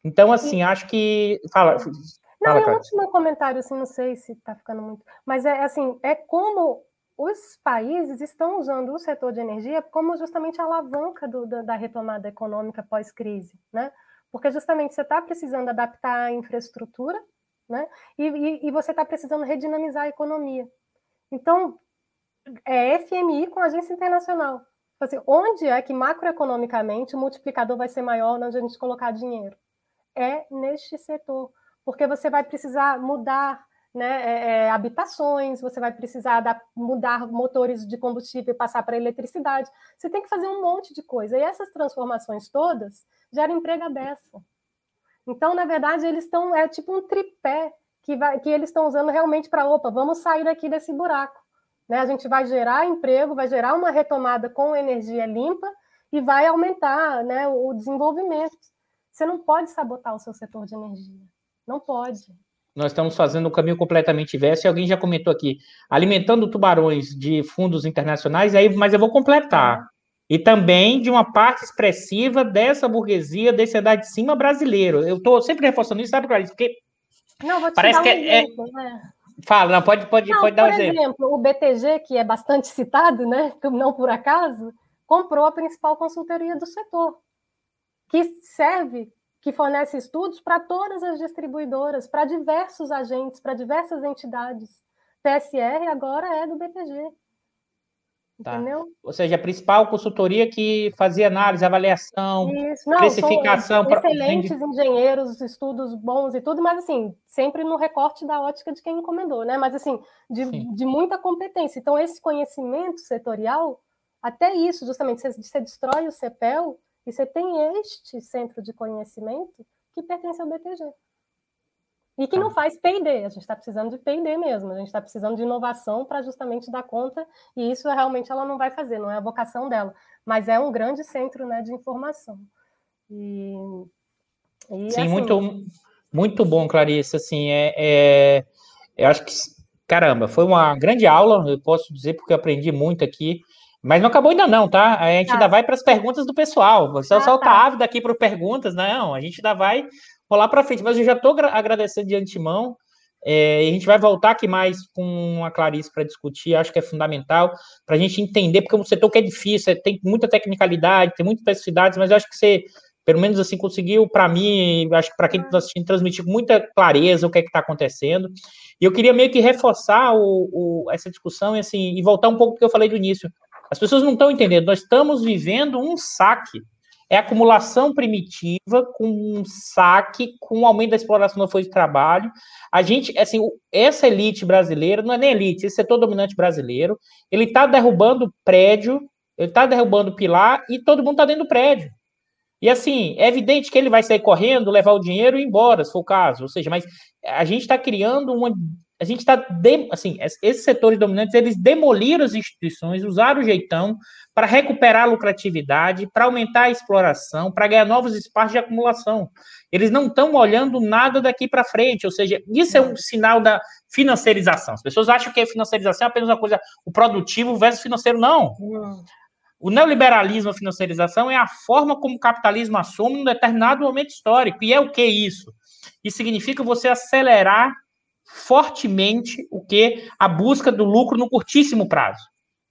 Então, assim, acho que. Fala. Não, fala, é um último comentário, assim, não sei se está ficando muito. Mas é assim, é como os países estão usando o setor de energia como justamente a alavanca do, da, da retomada econômica pós-crise, né? Porque justamente você está precisando adaptar a infraestrutura, né? E, e, e você está precisando redinamizar a economia. Então, é FMI com agência internacional assim, onde é que macroeconomicamente o multiplicador vai ser maior onde a gente colocar dinheiro? É neste setor, porque você vai precisar mudar né, é, é, habitações, você vai precisar da, mudar motores de combustível e passar para eletricidade. Você tem que fazer um monte de coisa. E essas transformações todas geram emprego aberto. Então, na verdade, eles estão, é tipo um tripé que, vai, que eles estão usando realmente para, opa, vamos sair daqui desse buraco. Né? A gente vai gerar emprego, vai gerar uma retomada com energia limpa e vai aumentar né, o desenvolvimento. Você não pode sabotar o seu setor de energia. Não pode. Nós estamos fazendo um caminho completamente inverso, e alguém já comentou aqui, alimentando tubarões de fundos internacionais, aí, mas eu vou completar. É. E também de uma parte expressiva dessa burguesia desse andar de cima brasileiro. Eu estou sempre reforçando isso, sabe, Clarice? Porque não, vou te parece dar um que é- exemplo, é... né? Fala, não, pode, pode, não, pode dar um exemplo. Por exemplo, o BTG, que é bastante citado, né, não por acaso, comprou a principal consultoria do setor, que serve que fornece estudos para todas as distribuidoras, para diversos agentes, para diversas entidades. PSR agora é do BTG. Tá. Entendeu? Ou seja, a principal consultoria que fazia análise, avaliação, Não, precificação. Excelentes pra... engenheiros, estudos bons e tudo, mas assim, sempre no recorte da ótica de quem encomendou, né? Mas assim, de, de muita competência. Então, esse conhecimento setorial, até isso, justamente, você, você destrói o CEPEL, e você tem este centro de conhecimento que pertence ao BTG. E que não tá. faz P&D, a gente está precisando de P&D mesmo, a gente está precisando de inovação para justamente dar conta, e isso realmente ela não vai fazer, não é a vocação dela, mas é um grande centro né, de informação. E, e Sim, assim, muito, muito bom, Clarice, assim, é, é, eu acho que, caramba, foi uma grande aula, eu posso dizer, porque eu aprendi muito aqui, mas não acabou ainda não, tá? A gente tá. ainda vai para as perguntas do pessoal. Você ah, só tá ávido aqui para perguntas, não. A gente ainda vai rolar para frente. Mas eu já estou agradecendo de antemão. É, a gente vai voltar aqui mais com a Clarice para discutir, acho que é fundamental para a gente entender, porque o setor que é difícil, é, tem muita tecnicalidade, tem muitas especificidades, mas eu acho que você, pelo menos assim, conseguiu, para mim, acho que para quem está assistindo, transmitir com muita clareza o que é que está acontecendo. E eu queria meio que reforçar o, o, essa discussão e, assim, e voltar um pouco do que eu falei do início. As pessoas não estão entendendo. Nós estamos vivendo um saque. É acumulação primitiva com um saque, com um aumento da exploração da força de trabalho. A gente, assim, essa elite brasileira, não é nem elite, esse setor dominante brasileiro, ele está derrubando prédio, ele está derrubando pilar e todo mundo está dentro do prédio. E assim, é evidente que ele vai sair correndo, levar o dinheiro e ir embora, se for o caso. Ou seja, mas a gente está criando uma a gente está, assim, esses setores dominantes, eles demoliram as instituições, usaram o jeitão para recuperar a lucratividade, para aumentar a exploração, para ganhar novos espaços de acumulação. Eles não estão olhando nada daqui para frente, ou seja, isso é um sinal da financiarização. As pessoas acham que a financiarização é apenas uma coisa, o produtivo versus financeiro, não. O neoliberalismo, a financiarização, é a forma como o capitalismo assume um determinado momento histórico. E é o que isso? Isso significa você acelerar fortemente o que a busca do lucro no curtíssimo prazo.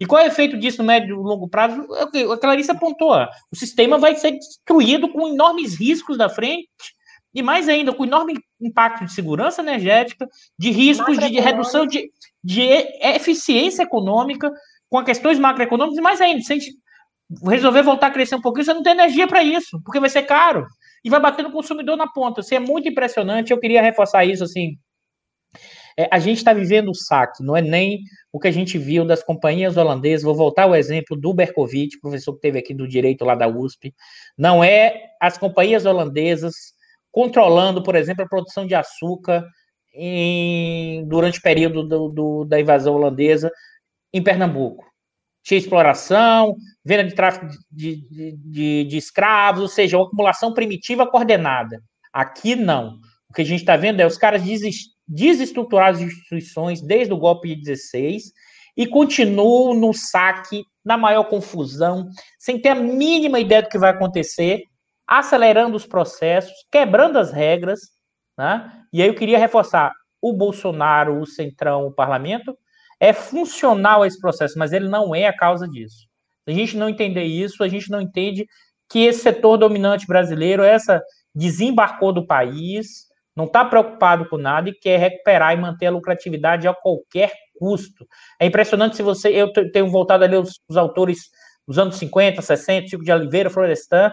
E qual é o efeito disso no médio e longo prazo? É a Clarice apontou. O sistema vai ser destruído com enormes riscos da frente, e mais ainda, com enorme impacto de segurança energética, de riscos de, de redução de, de eficiência econômica, com questões macroeconômicas, e mais ainda, se a gente resolver voltar a crescer um pouquinho, você não tem energia para isso, porque vai ser caro. E vai bater no consumidor na ponta. Isso é muito impressionante. Eu queria reforçar isso, assim, é, a gente está vivendo o saque, não é nem o que a gente viu das companhias holandesas. Vou voltar ao exemplo do Berkovic, professor que teve aqui do direito lá da USP. Não é as companhias holandesas controlando, por exemplo, a produção de açúcar em, durante o período do, do, da invasão holandesa em Pernambuco. Tinha exploração, venda de tráfico de, de, de, de escravos, ou seja, uma acumulação primitiva coordenada. Aqui não. O que a gente está vendo é os caras desistir desestruturar as instituições desde o golpe de 16 e continuam no saque, na maior confusão, sem ter a mínima ideia do que vai acontecer, acelerando os processos, quebrando as regras. Né? E aí eu queria reforçar: o Bolsonaro, o Centrão, o parlamento, é funcional a esse processo, mas ele não é a causa disso. Se a gente não entender isso, a gente não entende que esse setor dominante brasileiro, essa desembarcou do país, não está preocupado com nada e quer recuperar e manter a lucratividade a qualquer custo. É impressionante se você. Eu tenho voltado a ler os, os autores dos anos 50, 60, Chico de Oliveira, Florestan,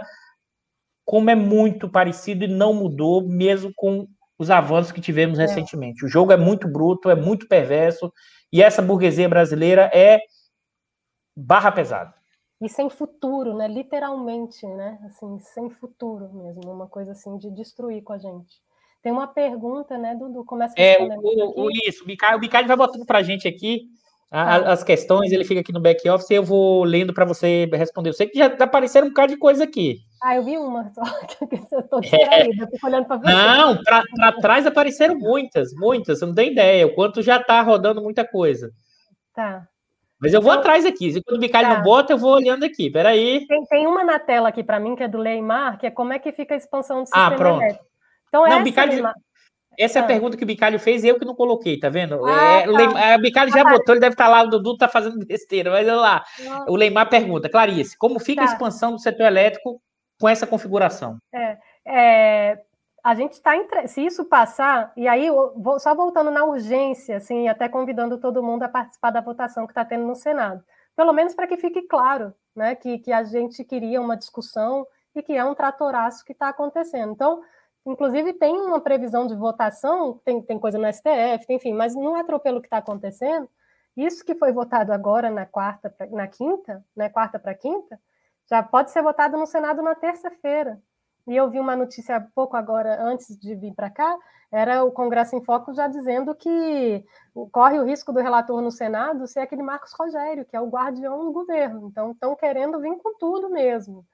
como é muito parecido e não mudou, mesmo com os avanços que tivemos é. recentemente. O jogo é muito bruto, é muito perverso, e essa burguesia brasileira é barra pesada. E sem futuro, né? Literalmente, né? Assim, sem futuro mesmo, uma coisa assim de destruir com a gente. Tem uma pergunta, né, Dudu? Começa é, o, o, isso, o Bicalho, o Bicalho vai botando para a gente aqui a, ah. as questões, ele fica aqui no back office e eu vou lendo para você responder. Eu sei que já apareceram um bocado de coisa aqui. Ah, eu vi uma só, eu tô distraída, é. tô olhando para você. Não, para trás apareceram muitas, muitas, você não tem ideia, o quanto já está rodando muita coisa. Tá. Mas eu vou então, atrás aqui. Se quando o Bicalho tá. não bota, eu vou olhando aqui. Peraí. Tem, tem uma na tela aqui para mim, que é do Leymar, que é como é que fica a expansão do ah, sistema ah, pronto. elétrico. Então, não, essa, Bicalho, essa é a ah. pergunta que o Bicalho fez e eu que não coloquei, tá vendo? Ah, é, tá. O Bicalho já ah, botou, ele deve estar tá lá, o Dudu tá fazendo besteira, mas olha lá. Ah. O Leymar pergunta, Clarice, como fica tá. a expansão do setor elétrico com essa configuração? É, é, a gente está se isso passar, e aí vou, só voltando na urgência, assim, até convidando todo mundo a participar da votação que está tendo no Senado, pelo menos para que fique claro, né, que, que a gente queria uma discussão e que é um tratoraço que está acontecendo. Então, inclusive tem uma previsão de votação, tem, tem coisa no STF, enfim, mas no atropelo que está acontecendo, isso que foi votado agora na quarta, pra, na quinta, né, quarta para quinta, já pode ser votado no Senado na terça-feira. E eu vi uma notícia há pouco agora, antes de vir para cá, era o Congresso em Foco já dizendo que corre o risco do relator no Senado ser aquele Marcos Rogério, que é o guardião do governo. Então, estão querendo vir com tudo mesmo.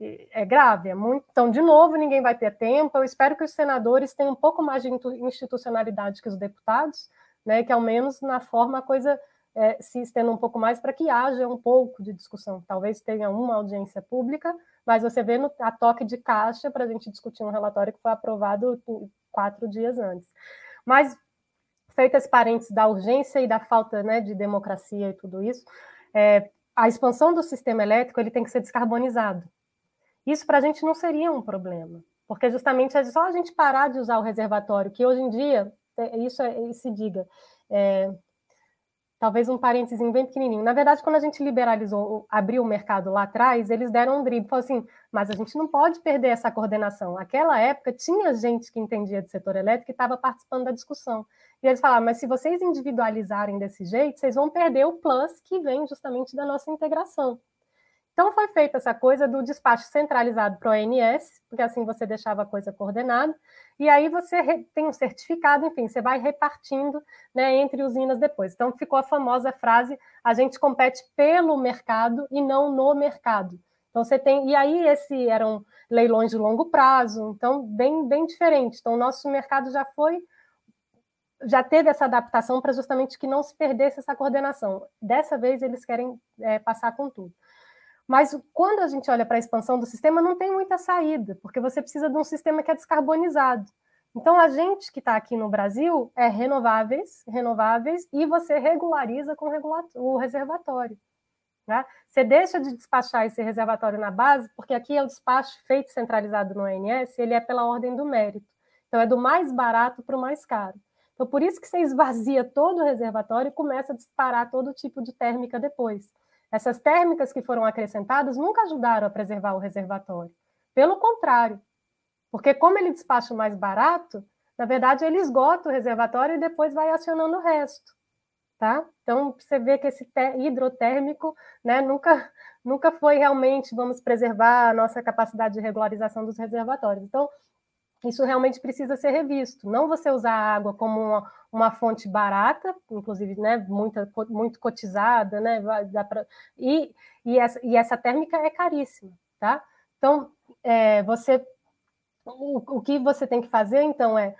É grave, é muito. Então, de novo, ninguém vai ter tempo. Eu espero que os senadores tenham um pouco mais de institucionalidade que os deputados, né, que ao menos na forma a coisa é, se estenda um pouco mais para que haja um pouco de discussão. Talvez tenha uma audiência pública, mas você vê no, a toque de caixa para a gente discutir um relatório que foi aprovado quatro dias antes. Mas, feito esse parênteses da urgência e da falta né, de democracia e tudo isso, é, a expansão do sistema elétrico ele tem que ser descarbonizado. Isso para a gente não seria um problema, porque justamente é só a gente parar de usar o reservatório, que hoje em dia, é, isso, é, se diga, é, talvez um parênteses bem pequenininho. Na verdade, quando a gente liberalizou, abriu o mercado lá atrás, eles deram um drible, falaram assim, mas a gente não pode perder essa coordenação. Naquela época, tinha gente que entendia de setor elétrico e estava participando da discussão. E eles falaram, mas se vocês individualizarem desse jeito, vocês vão perder o plus que vem justamente da nossa integração. Então, foi feita essa coisa do despacho centralizado para o ONS, porque assim você deixava a coisa coordenada, e aí você tem um certificado, enfim, você vai repartindo né, entre usinas depois. Então, ficou a famosa frase: a gente compete pelo mercado e não no mercado. Então, você tem. E aí, esse eram leilões de longo prazo, então, bem, bem diferente. Então, o nosso mercado já foi já teve essa adaptação para justamente que não se perdesse essa coordenação. Dessa vez eles querem é, passar com tudo. Mas quando a gente olha para a expansão do sistema, não tem muita saída, porque você precisa de um sistema que é descarbonizado. Então, a gente que está aqui no Brasil é renováveis, renováveis, e você regulariza com o reservatório. Né? Você deixa de despachar esse reservatório na base, porque aqui é o despacho feito centralizado no ONS, ele é pela ordem do mérito. Então, é do mais barato para o mais caro. Então, por isso que você esvazia todo o reservatório e começa a disparar todo tipo de térmica depois. Essas térmicas que foram acrescentadas nunca ajudaram a preservar o reservatório. Pelo contrário, porque como ele despacha mais barato, na verdade ele esgota o reservatório e depois vai acionando o resto. Tá? Então, você vê que esse hidrotérmico né, nunca, nunca foi realmente, vamos preservar a nossa capacidade de regularização dos reservatórios. Então, isso realmente precisa ser revisto. Não você usar a água como uma, uma fonte barata, inclusive né, muita, muito cotizada, né, pra, e, e, essa, e essa térmica é caríssima. Tá? Então, é, você, o, o que você tem que fazer, então, é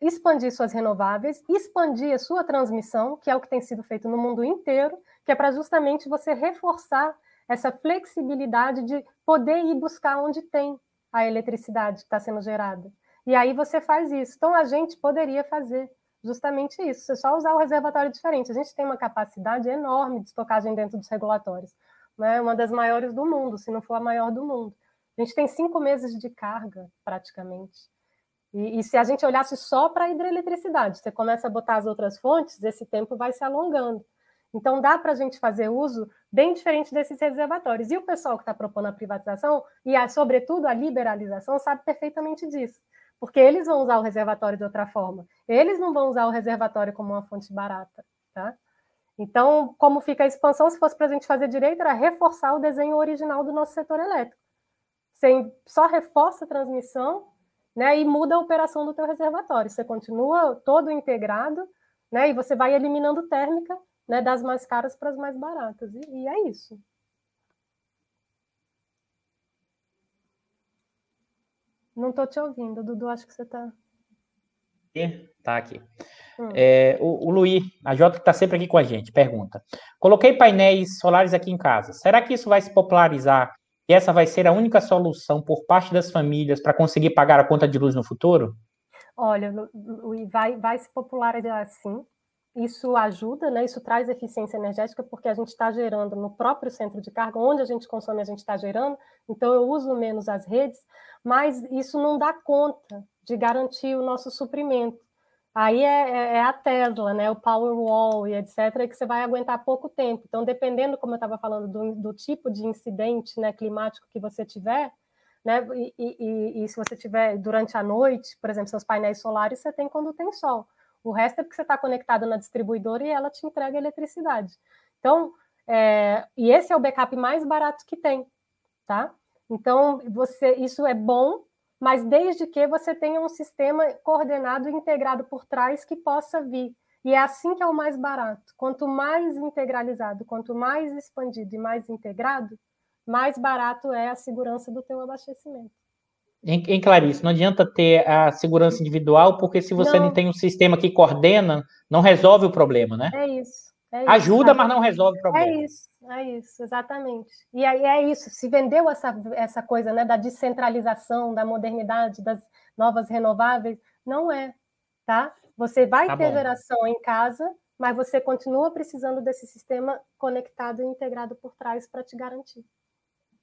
expandir suas renováveis, expandir a sua transmissão, que é o que tem sido feito no mundo inteiro, que é para justamente você reforçar essa flexibilidade de poder ir buscar onde tem a eletricidade que está sendo gerada. E aí você faz isso. Então a gente poderia fazer justamente isso. Você só usar o reservatório diferente. A gente tem uma capacidade enorme de estocagem dentro dos regulatórios, né? Uma das maiores do mundo, se não for a maior do mundo. A gente tem cinco meses de carga, praticamente. E, e se a gente olhasse só para a hidroeletricidade, você começa a botar as outras fontes, esse tempo vai se alongando. Então, dá para a gente fazer uso bem diferente desses reservatórios. E o pessoal que está propondo a privatização, e, a, sobretudo, a liberalização, sabe perfeitamente disso. Porque eles vão usar o reservatório de outra forma. Eles não vão usar o reservatório como uma fonte barata. Tá? Então, como fica a expansão, se fosse para a gente fazer direito, era reforçar o desenho original do nosso setor elétrico. Você só reforça a transmissão né, e muda a operação do teu reservatório. Você continua todo integrado né, e você vai eliminando térmica né, das mais caras para as mais baratas. E, e é isso. Não estou te ouvindo, Dudu, acho que você está. Tá aqui. Hum. É, o, o Luiz, a Jota que está sempre aqui com a gente, pergunta: Coloquei painéis solares aqui em casa. Será que isso vai se popularizar e essa vai ser a única solução por parte das famílias para conseguir pagar a conta de luz no futuro? Olha, vai, vai se popularizar sim isso ajuda, né? Isso traz eficiência energética porque a gente está gerando no próprio centro de carga, onde a gente consome, a gente está gerando. Então eu uso menos as redes, mas isso não dá conta de garantir o nosso suprimento. Aí é, é, é a Tesla, né? O Powerwall e etc, que você vai aguentar pouco tempo. Então, dependendo, como eu estava falando, do, do, tipo de incidente né, climático que você tiver, né? E, e, e se você tiver durante a noite, por exemplo, seus painéis solares, você tem quando tem sol. O resto é porque você está conectado na distribuidora e ela te entrega eletricidade. Então, é, e esse é o backup mais barato que tem, tá? Então, você, isso é bom, mas desde que você tenha um sistema coordenado e integrado por trás que possa vir. E é assim que é o mais barato. Quanto mais integralizado, quanto mais expandido e mais integrado, mais barato é a segurança do teu abastecimento em, em Clarice, não adianta ter a segurança individual, porque se você não. não, tem um sistema que coordena, não resolve o problema, né? É isso. É Ajuda, isso, mas não resolve o problema. É isso, é isso, exatamente. E aí é isso, se vendeu essa, essa coisa né, da descentralização, da modernidade, das novas renováveis, não é, tá? Você vai tá ter bom. geração em casa, mas você continua precisando desse sistema conectado e integrado por trás para te garantir.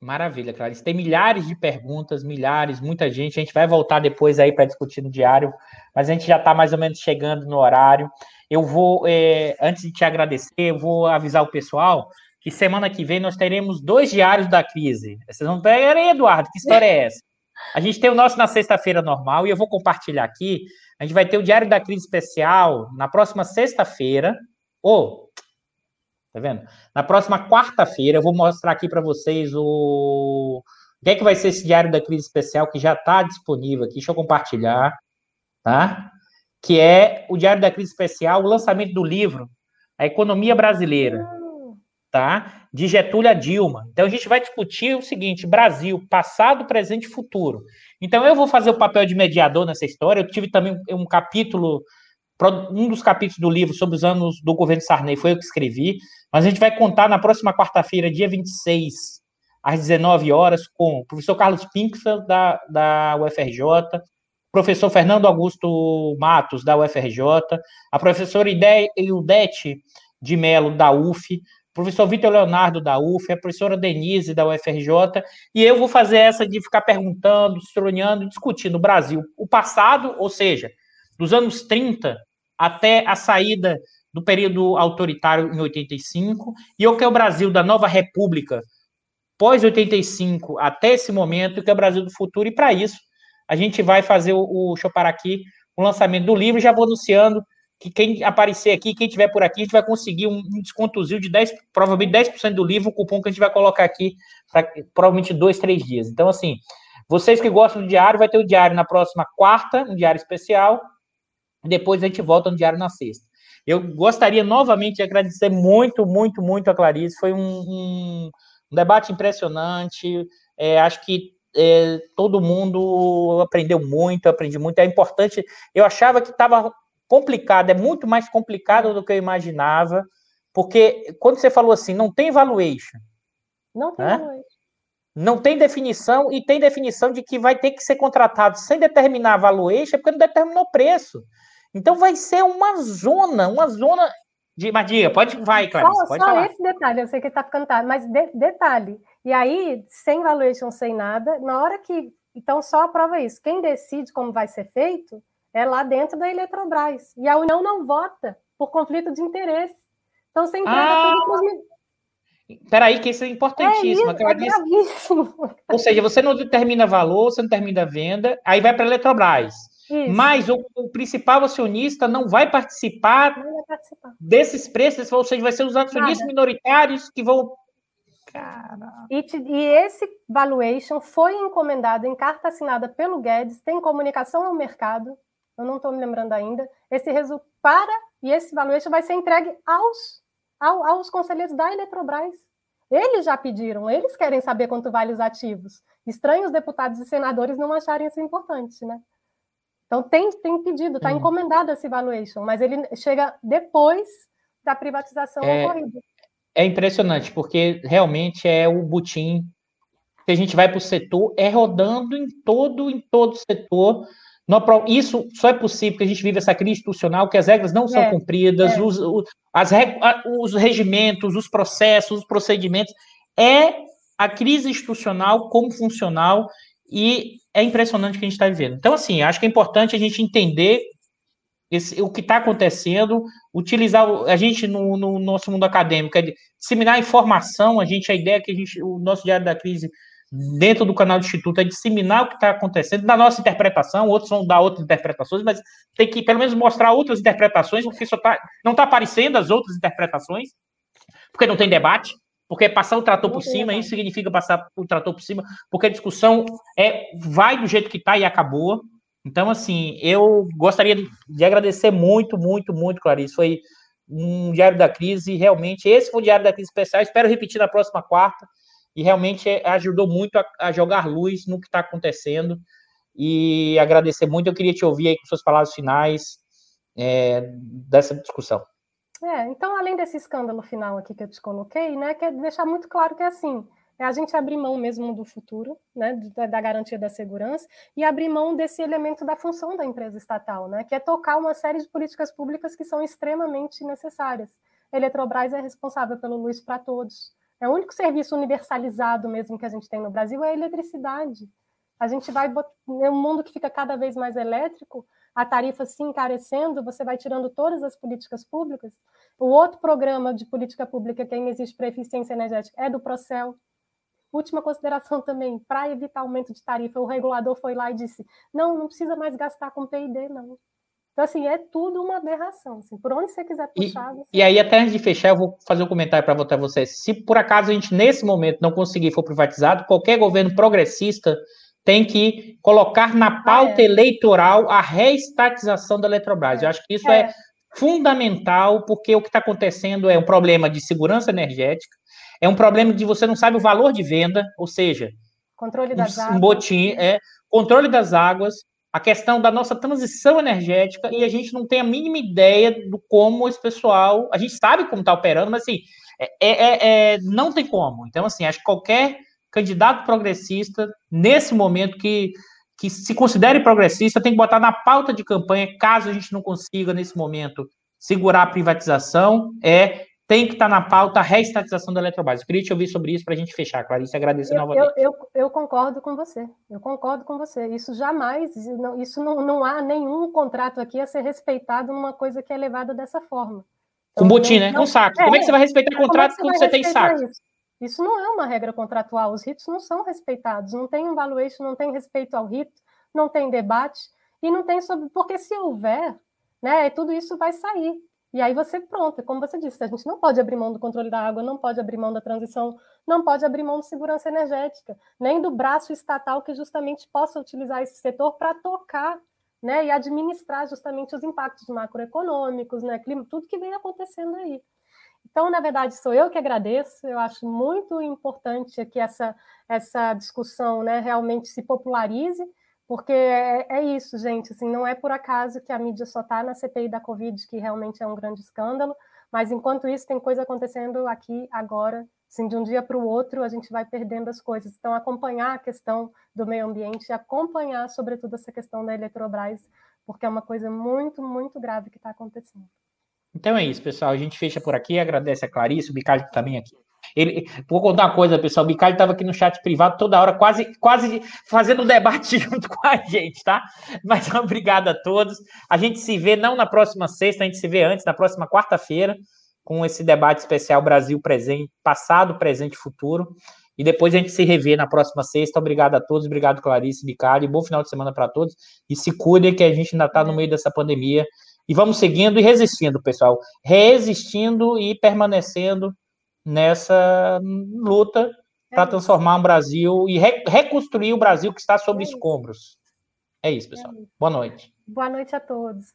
Maravilha, Clarice. Tem milhares de perguntas, milhares, muita gente. A gente vai voltar depois aí para discutir no diário, mas a gente já está mais ou menos chegando no horário. Eu vou, é, antes de te agradecer, eu vou avisar o pessoal que semana que vem nós teremos dois diários da crise. Vocês vão ver, Eduardo, que história é essa? A gente tem o nosso na sexta-feira normal e eu vou compartilhar aqui. A gente vai ter o Diário da Crise especial na próxima sexta-feira. Ou, Tá vendo? Na próxima quarta-feira eu vou mostrar aqui para vocês o... o que é que vai ser esse diário da crise especial que já está disponível aqui. Deixa eu compartilhar, tá? Que é o diário da crise especial, o lançamento do livro A Economia Brasileira, tá? De Getúlio Dilma. Então a gente vai discutir o seguinte: Brasil, passado, presente e futuro. Então eu vou fazer o papel de mediador nessa história. Eu tive também um capítulo um dos capítulos do livro sobre os anos do governo Sarney foi eu que escrevi. Mas a gente vai contar na próxima quarta-feira, dia 26, às 19 horas, com o professor Carlos Pinkfeld, da, da UFRJ, professor Fernando Augusto Matos, da UFRJ, a professora Ildete de Melo, da UF, professor Vitor Leonardo, da UF, a professora Denise, da UFRJ, e eu vou fazer essa de ficar perguntando, estronhando, discutindo o Brasil, o passado, ou seja, dos anos 30 até a saída do período autoritário em 85 e o que é o Brasil da nova república pós 85 até esse momento, que é o Brasil do futuro, e para isso a gente vai fazer o, o aqui, o lançamento do livro, já vou anunciando que quem aparecer aqui, quem tiver por aqui, a gente vai conseguir um, descontozinho de 10, provavelmente 10% do livro, o cupom que a gente vai colocar aqui para provavelmente dois, três dias. Então, assim, vocês que gostam do diário, vai ter o diário na próxima quarta, um diário especial, depois a gente volta no diário na sexta. Eu gostaria novamente de agradecer muito, muito, muito a Clarice. Foi um, um, um debate impressionante. É, acho que é, todo mundo aprendeu muito, aprendi muito. É importante. Eu achava que estava complicado, é muito mais complicado do que eu imaginava, porque quando você falou assim, não tem valuation. Não tem né? valuation. Não tem definição e tem definição de que vai ter que ser contratado sem determinar a valuation, porque não determinou preço. Então vai ser uma zona, uma zona de. Mas diga, pode, vai, Clarice, só, pode só falar. esse detalhe, eu sei que está ficando tarde, mas de, detalhe. E aí, sem valuation, sem nada, na hora que. Então, só aprova isso. Quem decide como vai ser feito é lá dentro da Eletrobras. E a União não vota por conflito de interesse. Então você entrega ah. tudo para os Peraí, que isso é importantíssimo. É, isso, é Ou seja, você não determina valor, você não determina venda, aí vai para a Eletrobras. Isso. Mas o, o, principal acionista não vai participar, não vai participar, desses preços, ou seja, vai ser os acionistas Nada. minoritários que vão. E, e, esse valuation foi encomendado em carta assinada pelo Guedes, tem comunicação ao mercado, eu não estou me lembrando ainda. Esse resultado para e esse valuation vai ser entregue aos, aos, conselheiros da Eletrobras. Eles já pediram, eles querem saber quanto vale os ativos. Estranho os deputados e senadores não acharem isso importante, né? Então, tem, tem pedido, está encomendado esse valuation, mas ele chega depois da privatização é, ocorrida. É impressionante, porque realmente é o butim que a gente vai para o setor, é rodando em todo, em todo setor. Isso só é possível porque a gente vive essa crise institucional, que as regras não são é, cumpridas, é. Os, as, os regimentos, os processos, os procedimentos. É a crise institucional como funcional e é impressionante o que a gente está vivendo. Então, assim, acho que é importante a gente entender esse, o que está acontecendo, utilizar a gente no, no, nosso mundo acadêmico, é disseminar informação, a gente, a ideia é que a gente, o nosso Diário da Crise, dentro do canal do Instituto, é disseminar o que está acontecendo, da nossa interpretação, outros vão dar outras interpretações, mas tem que pelo menos mostrar outras interpretações, porque só tá, não está aparecendo as outras interpretações, porque não tem debate, porque passar o trator por cima, isso significa passar o trator por cima, porque a discussão é vai do jeito que está e acabou. Então, assim, eu gostaria de agradecer muito, muito, muito, Clarice. Foi um Diário da Crise, realmente, esse foi o Diário da Crise especial, espero repetir na próxima quarta, e realmente ajudou muito a, a jogar luz no que está acontecendo, e agradecer muito, eu queria te ouvir aí com suas palavras finais é, dessa discussão. É, então, além desse escândalo final aqui que eu te coloquei, né, quer deixar muito claro que é assim, é a gente abrir mão mesmo do futuro, né, da, da, garantia da segurança, e abrir mão desse elemento da função da empresa estatal, né, que é tocar uma série de políticas públicas que são extremamente necessárias. A Eletrobras é responsável pelo luz para todos. É o único serviço universalizado mesmo que a gente tem no Brasil é a eletricidade. A gente vai, é um mundo que fica cada vez mais elétrico, a tarifa se encarecendo, você vai tirando todas as políticas públicas. O outro programa de política pública que ainda existe para eficiência energética é do Procel. Última consideração também, para evitar aumento de tarifa, o regulador foi lá e disse: não, não precisa mais gastar com PID, não. Então, assim, é tudo uma aberração. Assim, por onde você quiser puxar. E, você... e aí, até antes de fechar, eu vou fazer um comentário para votar você. Se por acaso a gente, nesse momento, não conseguir for privatizado, qualquer governo progressista tem que colocar na pauta ah, é. eleitoral a reestatização da Eletrobras. Eu acho que isso é, é fundamental, porque o que está acontecendo é um problema de segurança energética, é um problema de você não sabe o valor de venda, ou seja, controle das um águas. botim, é, controle das águas, a questão da nossa transição energética, e a gente não tem a mínima ideia do como esse pessoal. A gente sabe como está operando, mas assim, é, é, é, não tem como. Então, assim, acho que qualquer candidato progressista, nesse momento que, que se considere progressista, tem que botar na pauta de campanha, caso a gente não consiga, nesse momento, segurar a privatização, é tem que estar na pauta a reestatização da Eletrobras. Eu queria te ouvir sobre isso para a gente fechar, Clarice, agradecer eu, novamente. Eu, eu, eu, concordo com você, eu concordo com você. Isso jamais, isso não, não há nenhum contrato aqui a ser respeitado numa coisa que é levada dessa forma. Com então, botim, né? Com saco. É, Como é que você vai respeitar é contrato quando você tem saco? Isso? Isso não é uma regra contratual, os ritos não são respeitados, não tem um valuation, não tem respeito ao rito, não tem debate, e não tem sobre. Porque se houver, né, tudo isso vai sair. E aí você, pronto, como você disse, a gente não pode abrir mão do controle da água, não pode abrir mão da transição, não pode abrir mão de segurança energética, nem do braço estatal que justamente possa utilizar esse setor para tocar né, e administrar justamente os impactos macroeconômicos, né, clima, tudo que vem acontecendo aí. Então, na verdade, sou eu que agradeço. Eu acho muito importante que essa, essa discussão né, realmente se popularize, porque é, é, isso, gente. Assim, não é por acaso que a mídia só está na CPI da Covid, que realmente é um grande escândalo, mas enquanto isso, tem coisa acontecendo aqui agora. Assim, de um dia para o outro, a gente vai perdendo as coisas. Então, acompanhar a questão do meio ambiente, acompanhar, sobretudo, essa questão da Eletrobras, porque é uma coisa muito, muito grave que está acontecendo. Então é isso, pessoal. A gente fecha por aqui. Agradece a Clarice, o Bicalho também aqui. Ele, vou contar uma coisa, pessoal. O Bicalho estava aqui no chat privado toda hora, quase, quase fazendo debate junto com a gente, tá? Mas obrigado a todos. A gente se vê não na próxima sexta, a gente se vê antes, na próxima quarta-feira. com esse debate especial Brasil presente, passado, presente e futuro. E depois a gente se revê na próxima sexta. Obrigado a todos, obrigado Clarice, Bicalho, bom final de semana para todos. E se cuidem que a gente ainda está no meio dessa pandemia. E vamos seguindo e resistindo, pessoal. Resistindo e permanecendo nessa luta para transformar o Brasil e re reconstruir o Brasil que está sob é escombros. É isso, pessoal. É isso. Boa noite. Boa noite a todos.